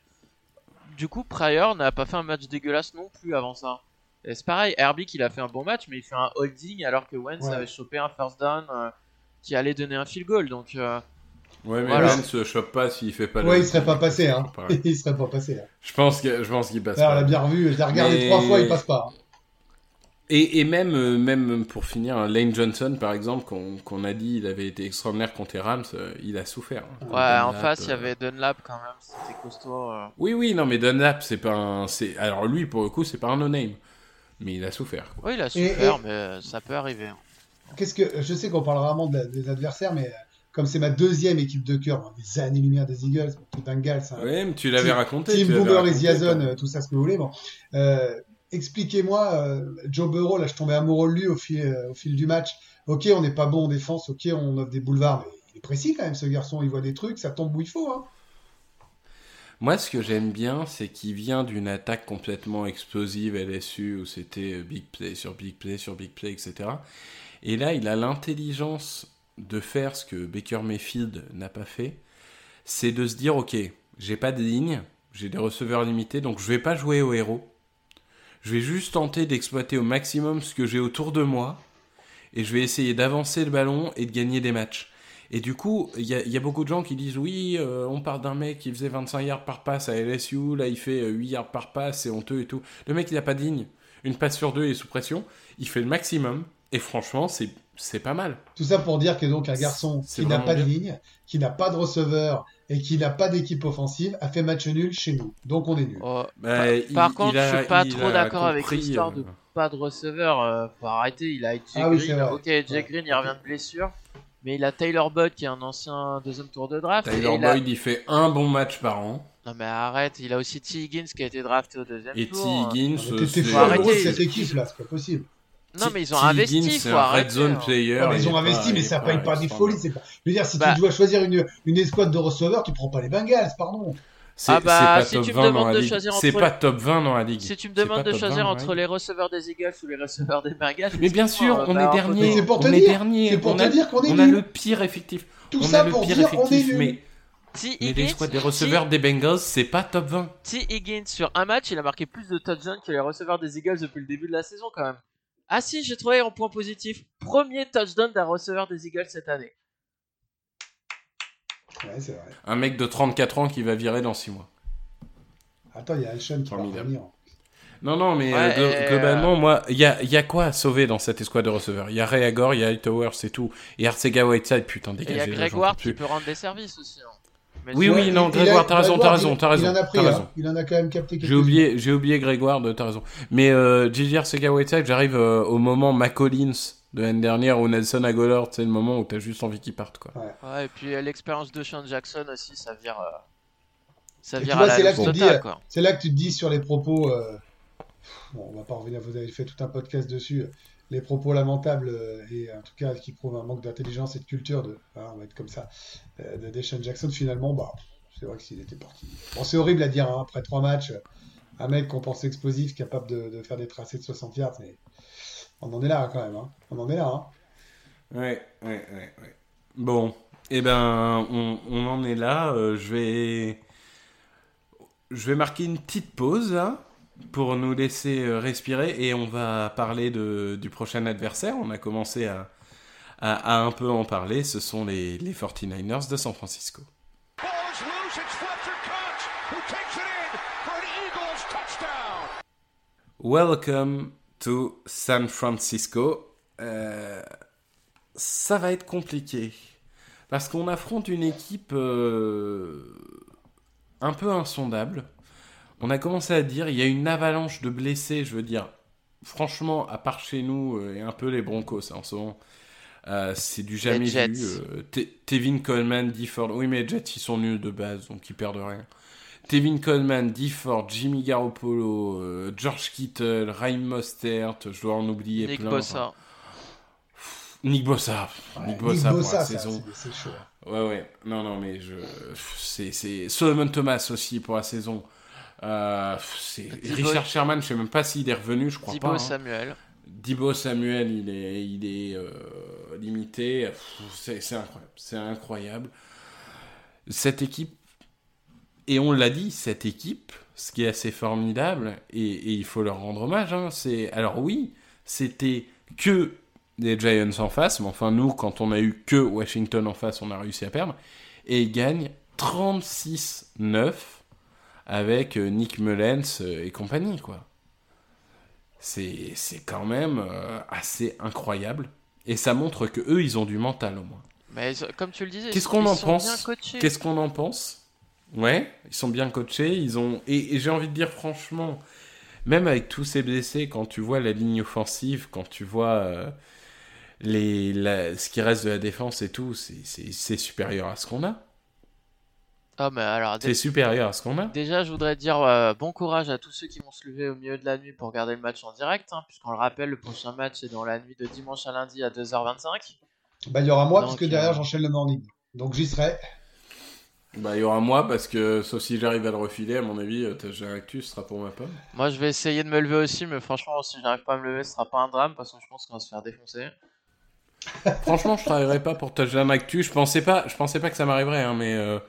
du coup, Pryor n'a pas fait un match dégueulasse non plus avant ça. Et c'est pareil, Herbie il a fait un bon match, mais il fait un holding alors que Wentz Ouais. avait chopé un first down euh, qui allait donner un field goal. Donc euh, Ouais, mais Voilà. Wentz se chope pas s'il fait pas le- Ouais, il serait pas passé hein. Il serait pas passé. Hein. Je pense que je pense qu'il passe. Alors, on l'a bien revu, je l'ai regardé Mais- trois fois, il passe pas. Et, et même, euh, même pour finir, hein, Lane Johnson, par exemple, qu'on qu'on a dit il avait été extraordinaire contre les Rams, euh, il a souffert. hein. ouais, en face il y euh, avait Dunlap quand même, c'était costaud. euh. Oui, oui, non, mais Dunlap, c'est pas un. c'est- Alors lui, pour le coup, c'est pas un no-name. Mais il a souffert. quoi. Oui, il a souffert, et- mais ça peut arriver. Qu'est-ce que je sais qu'on parle rarement de la- des adversaires, mais comme c'est ma deuxième équipe de cœur, des années-lumière des Eagles, tout Bengals, hein, Ouais, mais tu l'avais raconté. Team Boomer et raconté, Ziazon, toi. euh, tout ça ce que vous voulez. Bon, Euh, expliquez-moi, euh, Joe Burrow, là, je tombais amoureux de lui au fil, euh, au fil du match. Ok, on n'est pas bon en défense, ok, on offre des boulevards, mais il est précis quand même, ce garçon, il voit des trucs, ça tombe où il faut. Hein. Moi, ce que j'aime bien, c'est qu'il vient d'une attaque complètement explosive LSU où c'était big play sur big play sur big play, etc. Et là, il a l'intelligence de faire ce que Baker Mayfield n'a pas fait, c'est de se dire ok, j'ai pas de ligne, j'ai des receveurs limités, donc je vais pas jouer au héros. Je vais juste tenter d'exploiter au maximum ce que j'ai autour de moi et je vais essayer d'avancer le ballon et de gagner des matchs. Et du coup, il y, a- beaucoup de gens qui disent oui, euh, on part d'un mec qui faisait 25 yards par passe à LSU, là il fait euh, 8 yards par passe, c'est honteux et tout. Le mec il a pas de ligne, une passe sur deux est sous pression, il fait le maximum et franchement c'est c'est pas mal. Tout ça pour dire que donc un garçon qui n'a pas de ligne, qui n'a pas de receveur et qui n'a pas d'équipe offensive a fait match nul chez nous. Donc on est nul. Oh, Bah, par, il- par il contre, a- je suis pas trop d'accord avec l'histoire de euh, pas de receveur. euh, faut arrêter. Il a Jay Ah oui, c'est Green. vrai. Ok, Jay Ouais. Green, il revient de blessure. Mais il a Taylor Budd qui est un ancien deuxième tour de draft. et a- Boyd il fait un bon match par an Non mais arrête, il a aussi T. Higgins qui a été drafté au deuxième et T. tour. Higgins euh, c'est- Faut amoureux de arrêter. cette équipe là, c'est pas possible. Non mais ils ont investi, c'est red zone hein. player. Mais ils ont est investi, pas- mais ça paye pas des folies. C'est. Je veux dire, si Bah- tu dois choisir une, une escouade de receveurs, tu prends pas les Bengals, pardon. C'est Ah bah, c'est pas si top tu me 20 dans demandes la de ligue. choisir C'est entre- pas top 20 dans la ligue. Si tu me C'est demandes de choisir 20, entre les receveurs des Eagles ou les receveurs des Bengals, Mais bien sûr, euh, on bah, est dernier. Mais c'est pour te on est dire, dernier. c'est pour on te dire qu'on est on a le pire effectif. Tout on ça a le pour pire dire on est effectif, nul. mais, T. mais Higgins, les squads des T- receveurs des Bengals, c'est pas top 20. T. Higgins sur un match, il a marqué plus de touchdowns que les receveurs des Eagles depuis le début de la saison quand même. Ah si, j'ai trouvé en point positif. Premier touchdown d'un receveur des Eagles cette année. Ouais, c'est vrai. Un mec de 34 ans qui va virer dans 6 mois. Attends, il y a Alshon qui va Formidable. revenir. Non, non, mais Ouais, euh, glo- et, globalement, moi, il y a, il y a quoi à sauver dans cette escouade de receveurs? Il y a Ray Agor, il y a Hightower, c'est tout. Et Arcega Whiteside, putain, Et il y dégagez a plus. qui peut rendre des services aussi. hein. Oui, oui, non, Grégoire, t'as raison, t'as raison, il- t'as raison, Il en a t'as pris, raison. hein. Il en a quand même capté quelque J'ai oublié, j'ai oublié Grégoire, de- t'as raison. Mais euh, J.J. Arcega Whiteside, j'arrive euh, au moment McCollins de l'année dernière où Nelson Aguilar, c'est le moment où t'as juste envie qu'il parte, quoi. Ouais, et puis euh, l'expérience de Sean Jackson aussi, ça vire, euh, ça vire à la c'est là loose que tu te totale, dis, quoi. C'est là que tu te dis sur les propos. euh, Bon, on va pas revenir, vous avez fait tout un podcast dessus. Les propos lamentables euh, et en tout cas qui prouvent un manque d'intelligence et de culture de. hein, on va être comme ça. euh, de Deshaun Jackson, finalement, bah, c'est vrai que s'il était parti. Bon, c'est horrible à dire, hein, après trois matchs, un mec qu'on pense explosif, capable de, faire des tracés de 60 yards, mais on en est là quand même. hein. On en est là. hein. Ouais, ouais, ouais, ouais. Bon, eh ben, on, on en est là. euh, je vais, je vais marquer une petite pause là, pour nous laisser euh, respirer et on va parler de, du prochain adversaire. On a commencé à, à, à un peu en parler. Ce sont les, les 49ers de San Francisco. Welcome to San Francisco. Euh, ça va être compliqué. Parce qu'on affronte une équipe euh, un peu insondable. On a commencé à dire, il y a une avalanche de blessés, je veux dire. Franchement, à part chez nous euh, et un peu les Broncos hein, en ce moment, euh, c'est du jamais vu. euh, Te- Tevin Coleman, Ford. Oui, mais les Jets, ils sont nuls de base, donc ils perdent rien. Tevin Coleman, Ford, Jimmy Garoppolo, euh, George Kittle, Raheem Mostert, je dois en oublier Nick plein. Bossa. Nick Bossa. Ouais, Nick Bossa pour la ça, saison. c'est- chaud. Ouais, ouais. Non, non, mais je. C'est. c'est- Solomon Thomas aussi pour la saison. Euh, Richard Sherman, je sais même pas s'il est revenu, je crois Thibaut pas. hein. Samuel. Dibo Samuel, il est, il est euh, limité. C'est, c'est incroyable. C'est incroyable. Cette équipe, et on l'a dit, cette équipe, ce qui est assez formidable, et, et il faut leur rendre hommage, hein, c'est. Alors oui, c'était que des Giants en face, mais enfin, nous, quand on a eu que Washington en face, on a réussi à perdre. Et ils gagnent 36-9 avec euh, Nick Mullens euh, et compagnie, quoi. C'est, c'est quand même euh, assez incroyable. Et ça montre que eux, ils ont du mental au moins. Mais comme tu le disais, Qu'est-ce ils- qu'on en sont pense bien coachés. Qu'est-ce qu'on en pense Ouais, ils sont bien coachés, ils ont et, et j'ai envie de dire franchement, même avec tous ces blessés, quand tu vois la ligne offensive, quand tu vois euh, les la- ce qui reste de la défense et tout, c'est supérieur à ce qu'on a. Ah, mais alors, C'est supérieur à ce qu'on a. Déjà, je voudrais dire euh, bon courage à tous ceux qui vont se lever au milieu de la nuit pour regarder le match en direct, hein, puisqu'on le rappelle, le prochain match est dans la nuit de dimanche à lundi à 2h25. Bah, il y aura moi, Donc, parce que derrière, euh, j'enchaîne le morning. Donc j'y serai. Bah il y aura moi parce que sauf si j'arrive à le refiler, à mon avis, euh, ta Actu ce sera pour ma pomme. Moi, je vais essayer de me lever aussi, mais franchement, si j'arrive pas à me lever, ce sera pas un drame parce que je pense qu'on va se faire défoncer. Franchement, je travaillerais pas pour Touchdown Actu. Je pensais pas, je pensais pas que ça m'arriverait, hein, mais euh,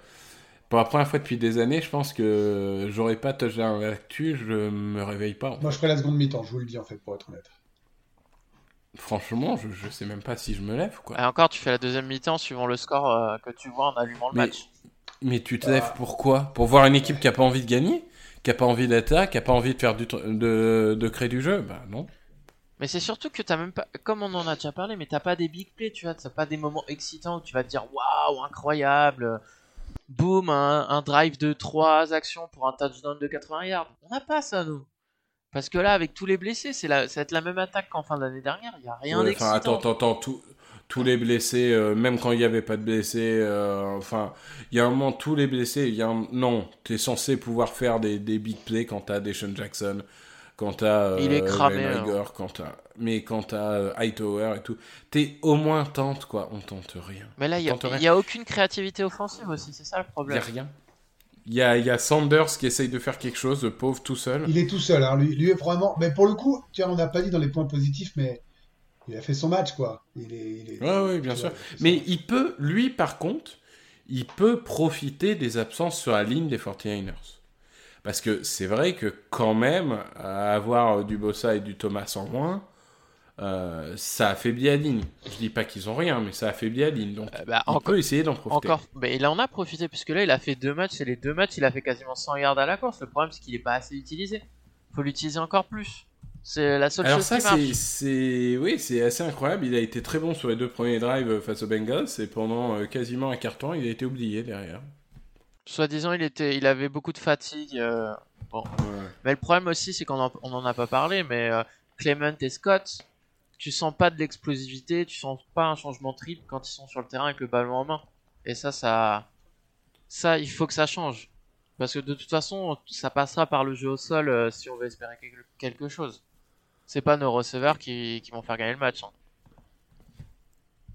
pour la première fois depuis des années, je pense que j'aurais pas Touchdown Actu, je me réveille pas. Moi, je ferai la seconde mi-temps, je vous le dis, en fait, pour être honnête. Franchement, je, je sais même pas si je me lève, quoi. Et encore, tu fais la deuxième mi-temps suivant le score euh, que tu vois en allumant le Mais- match. Mais tu te lèves pourquoi Pour voir une équipe qui a pas envie de gagner? Qui a pas envie d'attaque Qui a pas envie de faire du de, de créer du jeu? Bah non. Mais c'est surtout que t'as même pas, comme on en a déjà parlé, mais t'as pas des big plays, tu vois, t'as pas des moments excitants où tu vas te dire waouh, incroyable, boum, un, un drive de 3 actions pour un touchdown de 80 yards. On n'a pas ça, nous. Parce que là, avec tous les blessés, c'est la, ça va être la même attaque qu'en fin d'année dernière, il y a rien Ouais, d'excitant. attends, attends, attends, tout- tous les blessés, euh, même quand il n'y avait pas de blessés, euh, enfin, il y a un moment, tous les blessés, il y a un... Non, tu es censé pouvoir faire des, des big plays quand t'as Deshaun Jackson, quand t'as... euh, Il est cramé. Mais quand t'as euh, Hightower et tout, t'es au moins tente, quoi. On tente rien. Mais là, il y, a- Tente rien. il y a aucune créativité offensive aussi, c'est ça le Il y problème. a rien. Il y a, il y a Sanders qui essaye de faire quelque chose, le pauvre tout seul. Il est tout seul, hein. lui, lui est vraiment. Mais pour le coup, tu vois, on n'a pas dit dans les points positifs, mais il a fait son match, quoi. Il est. Il est... Ouais, ouais, bien sûr. il Mais il peut, lui, par contre, il peut profiter des absences sur la ligne des 49ers. Parce que c'est vrai que quand même, avoir du Bossa et du Thomas en moins, euh, ça affaiblit la ligne. Je dis pas qu'ils ont rien, mais ça affaiblit la ligne. Donc, Euh, bah, encore, peut essayer d'en profiter. encore, mais il en a profité puisque là, il a fait deux matchs et les deux matchs, il a fait quasiment 100 yards à la course. Le problème, c'est qu'il est pas assez utilisé. Faut l'utiliser encore plus. C'est la seule Alors chose ça, qui marche. c'est, oui, c'est assez incroyable. Il a été très bon sur les deux premiers drives face aux Bengals et pendant euh, quasiment un quart temps, il a été oublié derrière. Soi-disant, il était, il avait beaucoup de fatigue. euh, Bon. Mais le problème aussi, c'est qu'on en, on en a pas parlé, mais euh, Clement et Scott, tu sens pas de l'explosivité, tu sens pas un changement triple quand ils sont sur le terrain avec le ballon en main. Et ça, ça, ça, il faut que ça change. Parce que de toute façon, ça passera par le jeu au sol euh, si on veut espérer quelque- quelque chose. C'est pas nos receveurs qui, qui vont faire gagner le match. hein.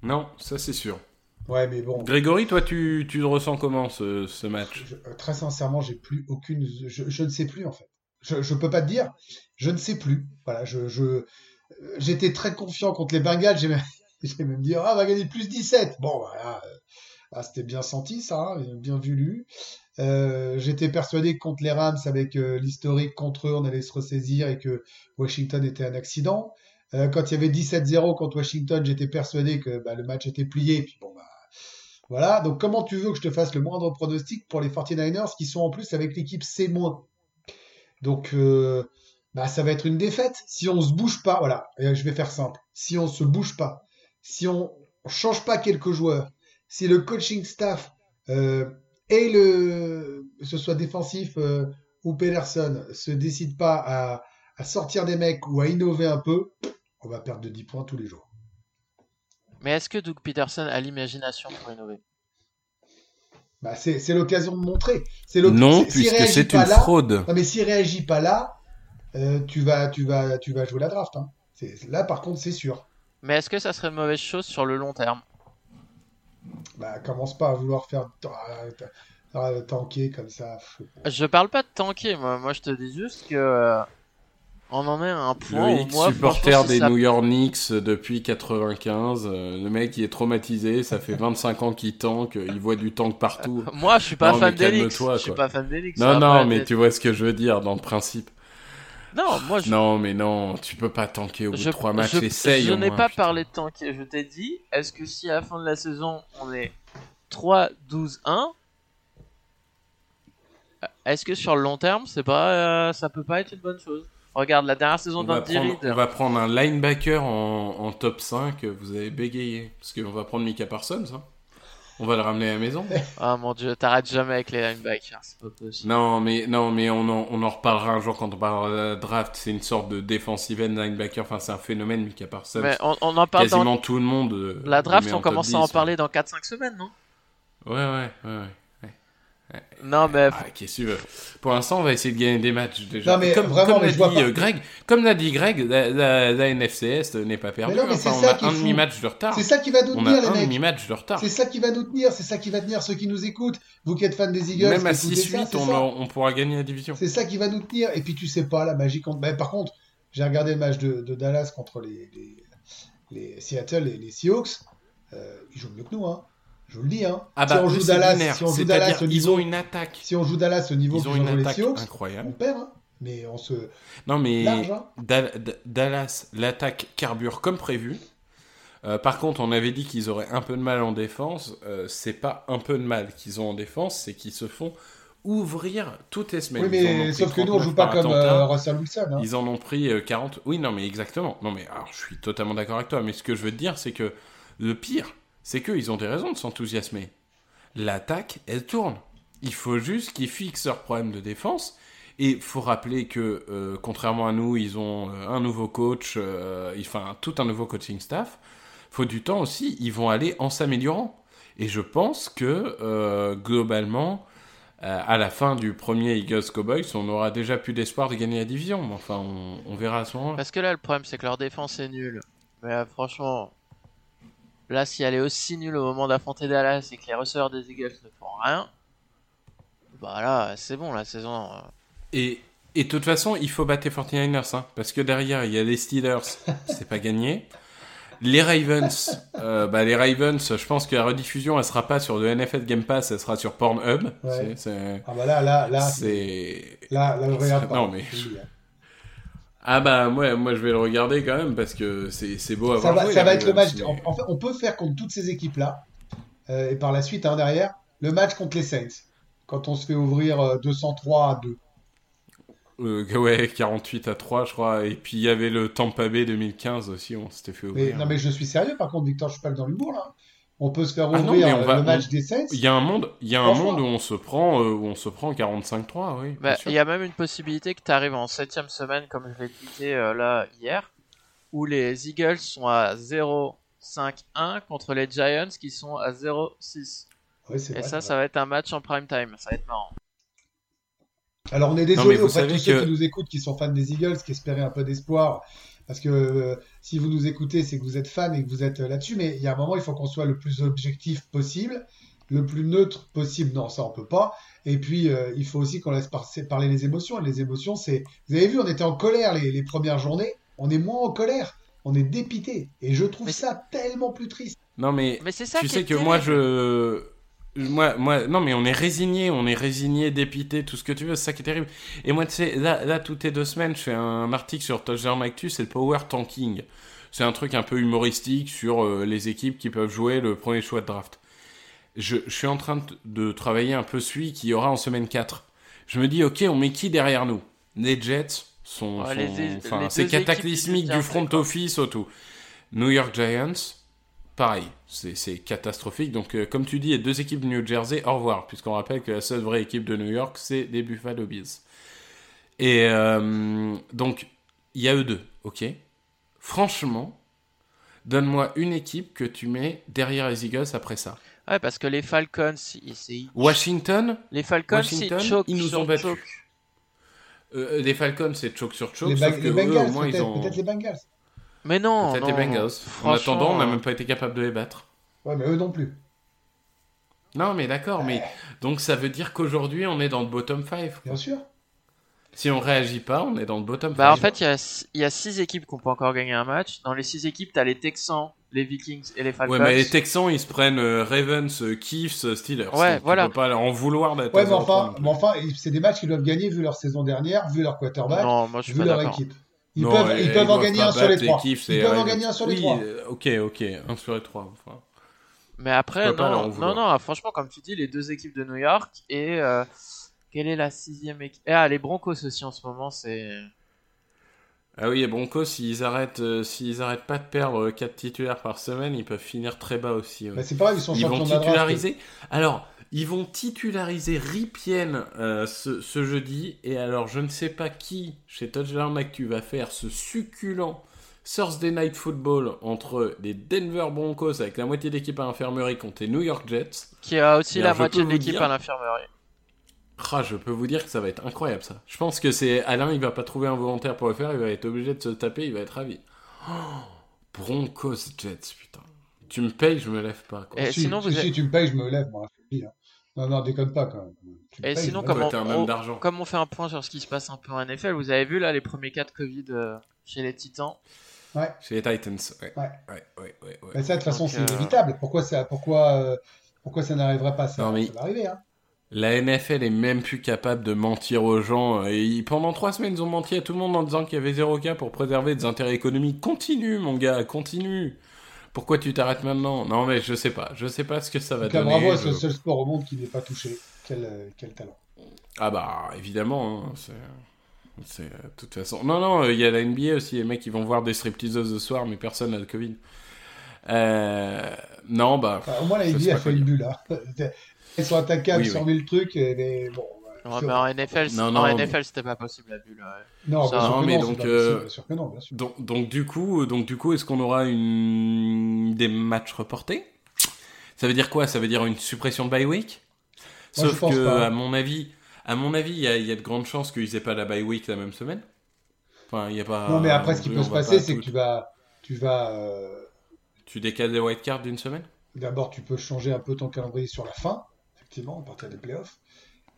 Non, ça c'est sûr. Ouais, mais bon. Grégory, toi, tu, tu le ressens comment ce, ce match? Je- euh, très sincèrement, j'ai plus aucune. Je, je ne sais plus en fait. Je, je peux pas te dire. Je ne sais plus. Voilà, je, euh, j'étais très confiant contre les Bengals. J'ai même, même dit, ah, on va gagner plus 17. Bon, voilà. euh, Ah, c'était bien senti, ça, hein, bien vu lu. Euh, j'étais persuadé que contre les Rams, avec euh, l'historique contre eux, on allait se ressaisir et que Washington était un accident. Euh, quand il y avait 17-0 contre Washington, j'étais persuadé que bah, le match était plié. Puis bon, bah, voilà. Donc, comment tu veux que je te fasse le moindre pronostic pour les 49ers qui sont en plus avec l'équipe C-? Donc, euh, bah, ça va être une défaite. Si on se bouge pas, voilà, et je vais faire simple. Si on se bouge pas, si on change pas quelques joueurs, si le coaching staff euh, et le, ce soit défensif euh, ou Pedersen, se décide pas à, à sortir des mecs ou à innover un peu, on va perdre de 10 points tous les jours. Mais est-ce que Doug Peterson a l'imagination pour innover? Bah, c'est c'est l'occasion de montrer. C'est Non, puisque c'est une là- fraude. Non, mais s'il réagit pas là, euh, tu vas, tu vas, tu vas jouer la draft. Hein. C'est- Là, par contre, c'est sûr. Mais est-ce que ça serait une mauvaise chose sur le long terme? Bah, commence pas à vouloir faire ah, ah, tanker comme ça. Je parle pas de tanker, moi, moi je te dis juste que euh, on en est à un point Loïc, moi, supporter des ça- New York Knicks depuis 95, euh, le mec il est traumatisé, ça fait 25 ans qu'il tank, il voit du tank partout. Moi, je suis pas Non, fan des Knicks. Je suis quoi. pas fan des Knicks. Non, non, mais tu vois ce que je veux dire dans le principe. Non, moi, je. Non, mais non, tu peux pas tanker au bout je, de 3 matchs, je- essaye je n'ai pas putain. parlé de tanker. Je t'ai dit, est-ce que si à la fin de la saison on est 3-12-1, euh, est-ce que sur le long terme, c'est pas, euh, ça peut pas être une bonne chose? Regarde, la dernière saison d'Andy Reid. on va prendre un linebacker en, en top 5, vous avez bégayé. Parce qu'on va prendre Mika Parsons, hein. On va le ramener à la maison. Ah mon dieu, t'arrêtes jamais avec les linebackers, c'est pas possible. Non, mais, non, mais on, en, on en reparlera un jour quand on parlera de la draft. C'est une sorte de defensive end linebacker. Enfin, c'est un phénomène, Mika Parsons. Mais on, on en parle dans Quasiment tout le monde. euh, la draft, on commence à en 10, parler dans 4-5 semaines, non? Ouais, ouais, ouais. ouais. Non, mais Ah, qu'est-ce que tu veux Pour l'instant, on va essayer de gagner des matchs déjà. Non, mais comme vraiment, comme mais l'a je vois dit pas- euh, Greg, comme l'a dit Greg, la, la- la NFCS n'est pas perdue. non, mais Enfin, c'est on ça a un faut. demi-match de retard. C'est ça qui va nous tenir, les un mecs. demi-match de retard. C'est ça qui va nous tenir. C'est ça qui va tenir ceux qui nous écoutent. Vous qui êtes fans des Eagles, Même à qui écoutez ça, 6-8, c'est on, on pourra gagner la division. C'est ça qui va nous tenir. Et puis tu sais pas, la magie contre. Ben, par contre, j'ai regardé le match de, de Dallas contre les, les, les Seattle et les Seahawks, euh, ils jouent mieux que nous. Hein. Je vous le dis. Hein. Ah si bah, on eux, joue c'est Dallas, binaire. si on joue C'est-à-dire, Dallas au ils niveau, ont une attaque. si on joue Dallas au niveau Ils ont une attaque Seahawks, on incroyable. perd. hein. Mais on se Non, mais large. Hein. Dallas, l'attaque carbure comme prévu. Euh, par contre, on avait dit qu'ils auraient un peu de mal en défense. Euh, c'est pas un peu de mal qu'ils ont en défense, c'est qu'ils se font ouvrir toutes les semaines. Oui, mais sauf que nous, on 39 joue pas comme euh, Russell Wilson. Hein. Ils en ont pris euh, 40. Oui, non, mais exactement. Non, mais alors, je suis totalement d'accord avec toi. Mais ce que je veux te dire, c'est que le pire, c'est qu'ils ont des raisons de s'enthousiasmer. L'attaque, elle tourne. Il faut juste qu'ils fixent leurs problèmes de défense. Et faut rappeler que, euh, contrairement à nous, ils ont euh, un nouveau coach, euh, enfin tout un nouveau coaching staff. Faut du temps aussi. Ils vont aller en s'améliorant. Et je pense que globalement, à la fin du premier Eagles Cowboys, on aura déjà plus d'espoir de gagner la division. Mais enfin, on, verra à ce moment-là. Parce que là, le problème, c'est que leur défense est nulle. Mais franchement, là, si elle est aussi nulle au moment d'affronter Dallas et que les receveurs des Eagles ne font rien, bah là, c'est bon, la saison. euh, Et, et de toute façon, il faut battre les 49ers, hein, parce que derrière, il y a les Steelers, c'est pas gagné. Les Ravens, euh, bah les Ravens, je pense que la rediffusion, elle sera pas sur le NFL Game Pass, elle sera sur Pornhub. Ouais. Ah bah là, là, là, C'est. là, là, je regarde pas. Non, mais- je te le dis, hein. Ah bah, ouais, moi je vais le regarder quand même, parce que c'est beau à Ça voir. va, jouer, ça les va être le Ravens, match. mais- En, en fait, on peut faire contre toutes ces équipes-là. Euh, et par la suite, hein, derrière, le match contre les Saints. Quand on se fait ouvrir euh, 203 à 2. Euh, ouais, 48 à 3, je crois. Et puis il y avait le Tampa Bay 2015 aussi, on s'était fait Mais, ouvrir. non, mais je suis sérieux, par contre, Victor, je suis pas dans l'humour là. On peut se faire Ah non, ouvrir mais on euh, va- le match on- des Saints. Il y a un monde, il y a un monde où on se prend, euh, où on se prend 45-3, oui. Bah, il y a même une possibilité que tu arrives en septième semaine, comme je l'ai tweeté euh, là hier, où les Eagles sont à 0-5-1 contre les Giants qui sont à 0-6. Ouais, c'est Et vrai, ça, ça va être un match en prime time. Ça va être marrant. Alors, on est désolé vous auprès de savez tous ceux que- qui nous écoutent, qui sont fans des Eagles, qui espéraient un peu d'espoir. Parce que euh, si vous nous écoutez, c'est que vous êtes fans et que vous êtes euh, là-dessus. Mais il y a un moment, il faut qu'on soit le plus objectif possible, le plus neutre possible. Non, ça, on peut pas. Et puis, euh, il faut aussi qu'on laisse par- parler les émotions. Et les émotions, c'est. Vous avez vu, on était en colère les, les premières journées. On est moins en colère. On est dépité. Et je trouve Mais ça tellement plus triste. Non mais, Mais c'est ça tu sais que moi je, moi, moi, non mais on est résigné, on est résigné, dépité, tout ce que tu veux, c'est ça qui est terrible. Et moi tu sais, là, là toutes les deux semaines, je fais un article sur Touchdown Actu, c'est le power tanking. C'est un truc un peu humoristique sur euh, les équipes qui peuvent jouer le premier choix de draft. Je, je suis en train de, travailler un peu celui qui y aura en semaine 4. Je me dis, ok, on met qui derrière nous? Les Jets sont, c'est cataclysmique du front quoi. office au tout. New York Giants, pareil, c'est catastrophique. Donc, euh, comme tu dis, il y a deux équipes de New Jersey, au revoir, puisqu'on rappelle que la seule vraie équipe de New York, c'est les Buffalo Bills. Et euh, donc, il y a eux deux, ok? Franchement, donne-moi une équipe que tu mets derrière les Eagles après ça. Ouais, parce que les Falcons, ils- c'est- Washington, les Falcons, Washington, ils choquent ils nous sur ont battus. choke. euh, les Falcons, c'est choke sur choke, Les, sauf Ba- que les eux, au Bengals, ils ont... peut-être les Bengals. Mais non, non. les Bengals. En attendant, on n'a euh, même pas été capable de les battre. Ouais, mais eux non plus. Non, mais d'accord, mais donc ça veut dire qu'aujourd'hui on est dans le bottom 5. Bien sûr. Si on réagit pas, on est dans le bottom 5. Bah en fait, il y a, il y a six équipes qui n'ont pas encore gagné un match. Dans les six équipes, t'as les Texans, les Vikings et les Falcons. ouais, mais les Texans ils se prennent euh, Ravens, euh, Chiefs, euh, Steelers. Ouais, Donc, voilà. Tu peux pas en vouloir d'être. Ouais, mais 0-3 enfin, mais enfin, c'est des matchs qu'ils doivent gagner vu leur saison dernière, vu leur quarterback, Non, moi je suis vu leur équipe. Ils Non, peuvent, et- ils peuvent en gagner un sur les trois. Ils peuvent en gagner un sur les Oui, trois. euh, ok, ok, un sur les trois. enfin. Mais après, non, non, non, franchement, comme tu dis, les deux équipes de New York et euh, quelle est la sixième équipe Ah, les Broncos aussi en ce moment, c'est. Ah oui, les Broncos, s'ils arrêtent, euh, s'ils arrêtent pas de perdre 4 titulaires par semaine, ils peuvent finir très bas aussi. ouais. Bah, c'est pareil, ils sont Ils vont titulariser. Alors, ils vont titulariser Ripien euh, ce, ce jeudi. Et alors, je ne sais pas qui chez Touchdown Actu va faire ce succulent Thursday Night Football entre les Denver Broncos avec la moitié d'équipe à l'infirmerie contre les New York Jets. Qui a aussi Alors, la moitié de l'équipe dire- à l'infirmerie. Ah, je peux vous dire que ça va être incroyable ça. Je pense que c'est Alain, il va pas trouver un volontaire pour le faire, il va être obligé de se taper, il va être ravi. Oh, Broncos Jets, putain. Tu me payes, je me lève pas. Quoi. Et si, sinon, si, vous si, êtes- tu me payes, je me lève, moi. je dis, hein. Non, non, déconne pas quand même. Tu Et payes, sinon, on, d'argent. comme on fait un point sur ce qui se passe un peu en NFL, vous avez vu là les premiers cas de Covid euh, chez les Titans Ouais. Chez les Titans. Ouais. Ouais. Ouais, ouais, ouais, ouais. Mais ça, de toute façon, c'est euh, inévitable. Pourquoi ça, pourquoi, euh, pourquoi ça n'arriverait pas? Ça, Non, mais- ça va arriver. Hein. La NFL est même plus capable de mentir aux gens. Et pendant trois semaines, ils ont menti à tout le monde en disant qu'il y avait zéro cas pour préserver des intérêts économiques. Continue, mon gars, continue. Pourquoi tu t'arrêtes maintenant? Non, mais je sais pas. Je sais pas ce que ça va Donc donner. bravo à Je- ce seul sport au monde qui n'est pas touché. Quel, euh, quel talent. Ah bah, évidemment. hein, c'est... C'est euh, de toute façon. Non, non, il y a la NBA aussi. Les mecs, qui vont voir des stripteaseuses ce soir, mais personne n'a le Covid. Euh... Non, bah. Enfin, au moins, la NBA a fait le but là. Ils sont attaquables Oui, sur oui. mille trucs, mais bon. Ouais, mais en NFL, Non, en non, NFL c'était pas possible la bulle. ouais. Non, Ça, bien sûr non, que mais non, donc, euh, possible, bien sûr que non, bien sûr. Donc, donc du coup, donc du coup, est-ce qu'on aura une des matchs reportés? Ça veut dire quoi? Ça veut dire une suppression de bye week? Moi, Sauf que, pas. à mon avis, à mon avis, il y, a- il y a de grandes chances qu'ils aient pas la bye week la même semaine. Enfin, il y a pas. Non, mais après, ce qui peut se passer, pas c'est que tu vas, tu vas, euh, Tu décales les white cards d'une semaine? D'abord, tu peux changer un peu ton calendrier sur la fin, effectivement, à partir des playoffs.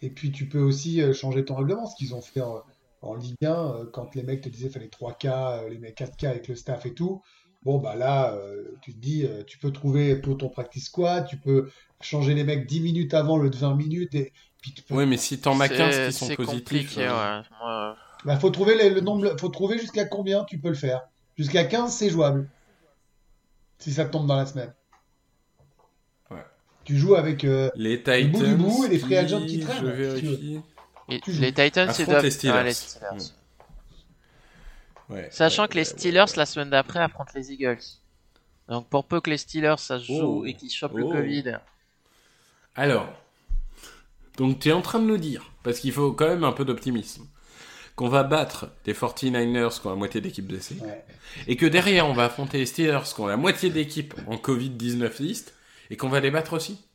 Et puis, tu peux aussi euh, changer ton règlement, ce qu'ils ont fait en, en Ligue 1, euh, quand les mecs te disaient qu'il fallait 3K, euh, les mecs 4K avec le staff et tout. Bon, bah là, tu te dis, tu peux trouver pour ton practice squad, tu peux changer les mecs 10 minutes avant le de 20 minutes, et puis tu peux Oui, mais si t'en as 15 C'est- qui sont positifs. compliqué, euh, ouais. Bah, faut trouver les- le nombre, faut trouver jusqu'à combien tu peux le faire. Jusqu'à 15, c'est jouable. Si ça tombe dans la semaine. Tu joues avec. euh, Les bout Titans. du bout et les free agents qui traînent, Je si tu veux. vérifie. Tu les Titans, Affrontent doivent. les Steelers. Ouais, les Steelers. Ouais, Sachant ouais, que les Steelers, ouais. la semaine d'après, affrontent les Eagles. Donc pour peu que les Steelers, ça se joue Oh. et qu'ils chopent le Oh. Covid. Alors, donc tu es en train de nous dire, parce qu'il faut quand même un peu d'optimisme, qu'on va battre les 49ers qui ont la moitié d'équipe blessée, ouais. et que derrière on va affronter les Steelers qui ont la moitié d'équipe en Covid-19 liste, et qu'on va les battre aussi.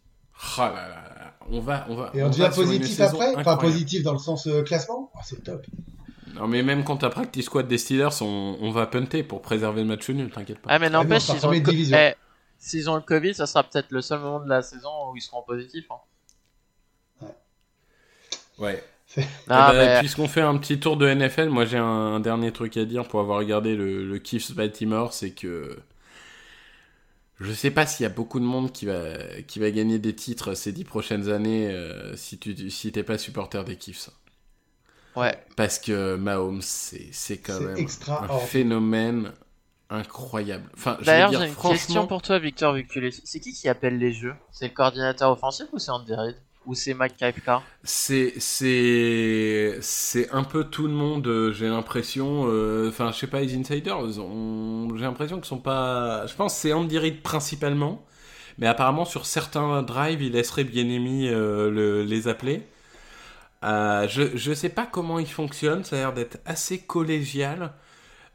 Ah là là là, on va, on va. Et on, devient positif après? Enfin, incroyable. positif dans le sens euh, classement? Ah, C'est top. Non mais même quand t'as practice squad des Steelers, on, on va punter pour préserver le match nul, t'inquiète pas. Ah, mais on n'empêche, s'ils ont, eh, s'ils ont le Covid, ça sera peut-être le seul moment de la saison où ils seront positifs. hein. Ouais. Eh ben, Ah, mais- Puisqu'on fait un petit tour de NFL, moi j'ai un, un dernier truc à dire pour avoir regardé le, le Chiefs Baltimore, c'est que je sais pas s'il y a beaucoup de monde qui va, qui va gagner des titres ces dix prochaines années euh, si tu si t'es pas supporter des Chiefs. Ouais. Parce que Mahomes, c'est c'est quand même un phénomène incroyable. Enfin, D'ailleurs, j'ai une franchement, question pour toi, Victor, vu que tu l'es- C'est qui qui appelle les jeux? C'est le coordinateur offensif ou c'est Andy Reid? Ou c'est Mike C'est un peu tout le monde. euh, J'ai l'impression. euh, Enfin, je sais pas, les insiders. ils J'ai l'impression qu'ils sont pas. Je pense c'est Andy Reid principalement, mais apparemment sur certains drives, il laisserait bien aimé le, les appeler. Euh, je je sais pas comment il fonctionne. Ça a l'air d'être assez collégial.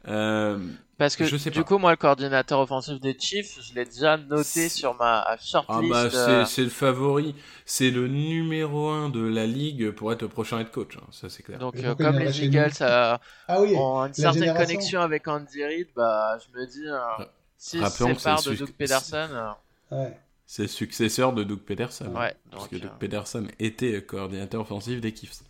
Euh, Parce que Je sais du pas. coup, moi, le coordinateur offensif des Chiefs, je l'ai déjà noté sur ma shortlist. Ah bah euh, c'est le favori, c'est le numéro un de la ligue pour être le prochain head coach, hein, ça c'est clair. Donc, euh, comme les Eagles Ah oui, ont une certaine génération. connexion avec Andy Reid, bah, je me dis, euh, que séparent c'est de Doug Pederson, ouais. C'est le successeur de Doug Pederson. ouais. Parce Donc, que euh, Doug Pederson était coordinateur offensif des Chiefs.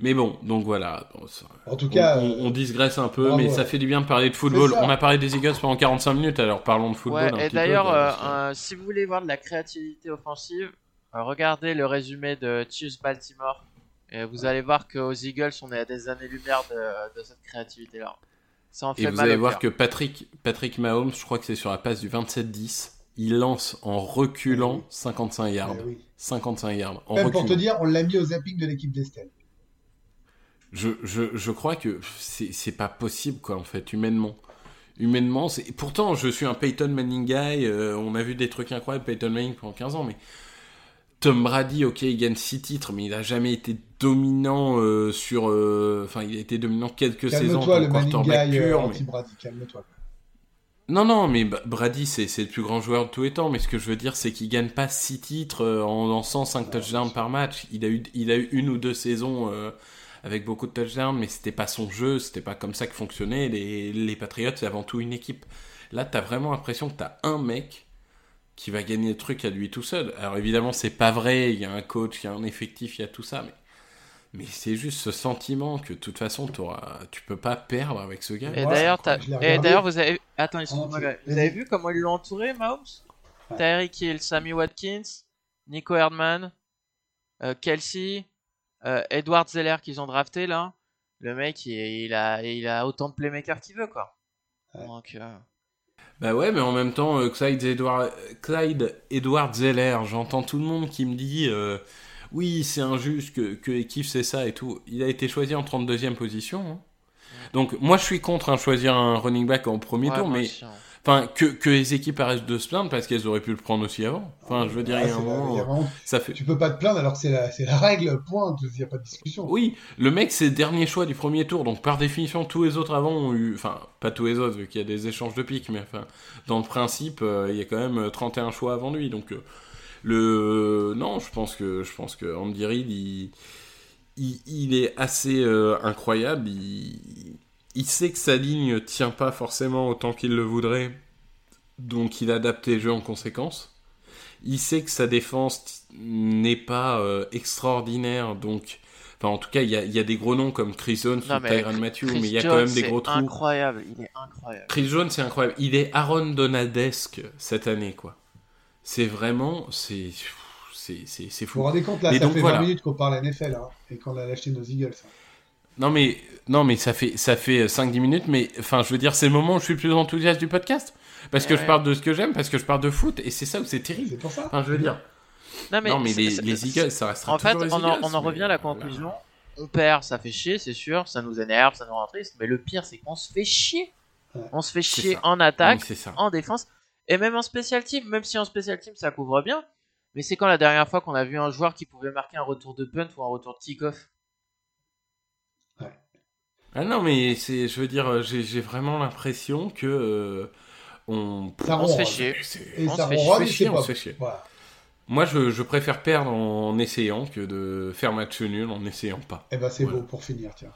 Mais bon, donc voilà. Bon, ça- En tout on, cas, on- on digresse un peu, bravo, mais ça fait du bien de parler de football. On a parlé des Eagles pendant 45 minutes, alors parlons de football Ouais, un et d'ailleurs, euh, euh, si vous voulez voir de la créativité offensive, euh, regardez le résumé de Chiefs Baltimore. Et vous allez voir qu'aux Eagles, on est à des années-lumière de, de cette créativité-là. Ça en fait Et vous mal allez voir cœur. que Patrick, Patrick Mahomes, je crois que c'est sur la passe du 27-10, il lance en reculant Oui. 55 yards. eh oui. 55 yards. En Même pour te dire, on l'a mis au zapping de l'équipe d'Estelle. Je, je, je crois que c'est pas possible, quoi, en fait, humainement. Humainement, c'est. Pourtant, je suis un Peyton Manning guy. euh, on a vu des trucs incroyables, Peyton Manning pendant 15 ans, mais. Tom Brady, ok, il gagne 6 titres, mais il a jamais été dominant euh, sur. euh, Enfin, il a été dominant quelques saisons en Calme-toi, tant le quarterback Guy pur. mais- anti-Brady, calme-toi. Non, non, mais Brady, c'est le plus grand joueur de tous les temps. Mais ce que je veux dire, c'est qu'il gagne pas 6 titres en lançant 5 touchdowns par match. Il a eu, il a eu une ou deux saisons euh, avec beaucoup de touchdowns, mais c'était pas son jeu, c'était pas comme ça que fonctionnait. Les, les Patriots, c'est avant tout une équipe. Là, t'as vraiment l'impression que t'as un mec qui va gagner le truc à lui tout seul. Alors évidemment, c'est pas vrai. Il y a un coach, il y a un effectif, il y a tout ça, mais Mais c'est juste ce sentiment que de toute façon, t'auras- tu peux pas perdre avec ce gars. Et d'ailleurs, t'as- et d'ailleurs, vous avez. Attends, vous avez vu comment ils l'ont entouré, Mahomes? Ouais. Tyreek Hill, Sammy Watkins, Nico Herdman, euh, Kelsey, euh, Edward Zeller qu'ils ont drafté là. Le mec, il, il a, il a autant de playmakers qu'il veut, quoi. Ouais. Donc, euh, Bah ouais, mais en même temps, euh, Clyde, Edward, Clyde Edward Zeller, j'entends tout le monde qui me dit euh, oui, c'est injuste que, que Ekif c'est ça et tout. Il a été choisi en 32e position. hein. Donc moi je suis contre hein, choisir un running back en premier ouais, tour, mais aussi, hein. Enfin que, que les équipes arrêtent de se plaindre parce qu'elles auraient pu le prendre aussi avant. Enfin je veux dire, il y a un c'est la- moment, vraiment- ça fait. Tu peux pas te plaindre alors que c'est la, la règle, point. Il n'y a pas de discussion. Oui, le mec c'est le dernier choix du premier tour, donc par définition tous les autres avant ont eu, enfin pas tous les autres vu qu'il y a des échanges de pics, mais enfin dans le principe euh, il y a quand même euh, 31 choix avant lui, donc euh, le non je pense que je pense que Andy Reid il, il, il est assez euh, incroyable, il, il sait que sa ligne tient pas forcément autant qu'il le voudrait, donc il adapte les jeux en conséquence. Il sait que sa défense n'est pas euh, extraordinaire, donc Enfin, en tout cas, il y a, il y a des gros noms comme Chris Jones Non, ou mais Tyrann Matthew, Chris mais il y a Jones, quand même des gros trous. incroyable, il est incroyable. Chris Jones, c'est incroyable. Il est Aaron Donaldesque cette année, quoi. C'est vraiment, c'est, c'est, c'est, c'est Vous fou. vous rendez compte, là, Et ça donc, fait voilà. 20 minutes qu'on parle NFL hein, et qu'on a lâché nos Eagles. hein. Non mais, non mais ça fait, ça fait 5-10 minutes, mais enfin, je veux dire, c'est le moment où je suis le plus enthousiaste du podcast. Parce que Ouais. je parle de ce que j'aime, parce que je parle de foot, et c'est ça où c'est terrible. C'est pour ça. Enfin, je veux dire. Non, non, mais les, Eagles, ça restera En fait, les on en, on en mais revient à la voilà. conclusion. On perd, ça fait chier, c'est sûr, ça nous énerve, ça nous rend triste, mais le pire, c'est qu'on se fait chier. On se fait chier ça. en attaque, ça. en défense, et même en special team, même si en special team ça couvre bien. Mais c'est quand la dernière fois qu'on a vu un joueur qui pouvait marquer un retour de punt ou un retour de kick-off? Ah non, mais c'est, je veux dire, euh, j'ai, j'ai vraiment l'impression que euh, on, Ça On se fait chier. On ça se fait chier, on se fait chier. Voilà. Moi, je, je préfère perdre en essayant que de faire match nul en essayant pas. Eh ben, c'est Voilà. beau pour finir, tiens.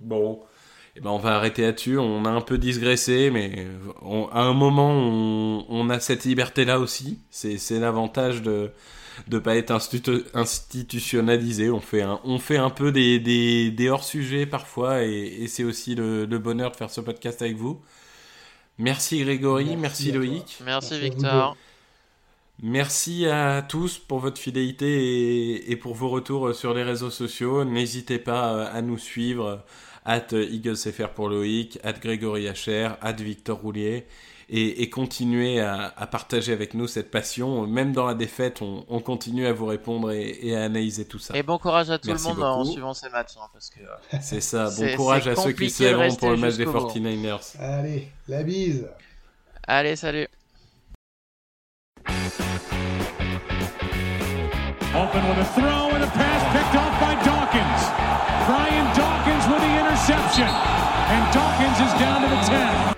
Bon, eh ben on va arrêter là-dessus. On a un peu digressé, mais on- à un moment, on, on a cette liberté-là aussi. C'est, c'est l'avantage de de pas être institu- institutionnalisé. On fait un, on fait un peu des, des, des hors-sujets parfois, et, et c'est aussi le, le bonheur de faire ce podcast avec vous. Merci Grégory, merci. Loïc. Merci, Victor. Merci à tous pour votre fidélité et, et pour vos retours sur les réseaux sociaux. N'hésitez pas euh, à nous suivre, at EaglesFR pour Loïc, at Grégory HR, at Victor Roulier, et, et continuez à, à partager avec nous cette passion. Même dans la défaite, on, on continue à vous répondre et, et à analyser tout ça. Et bon courage à tout Merci le monde en beaucoup. suivant ces matchs, hein, parce que euh, C'est ça. Bon courage à ceux qui se lèveront pour le match des jusqu'au bout. 49ers. Allez, la bise. allez, salut. Open with a throw and a pass picked off by Dawkins. Brian Dawkins with the interception. And Dawkins is down to the 10.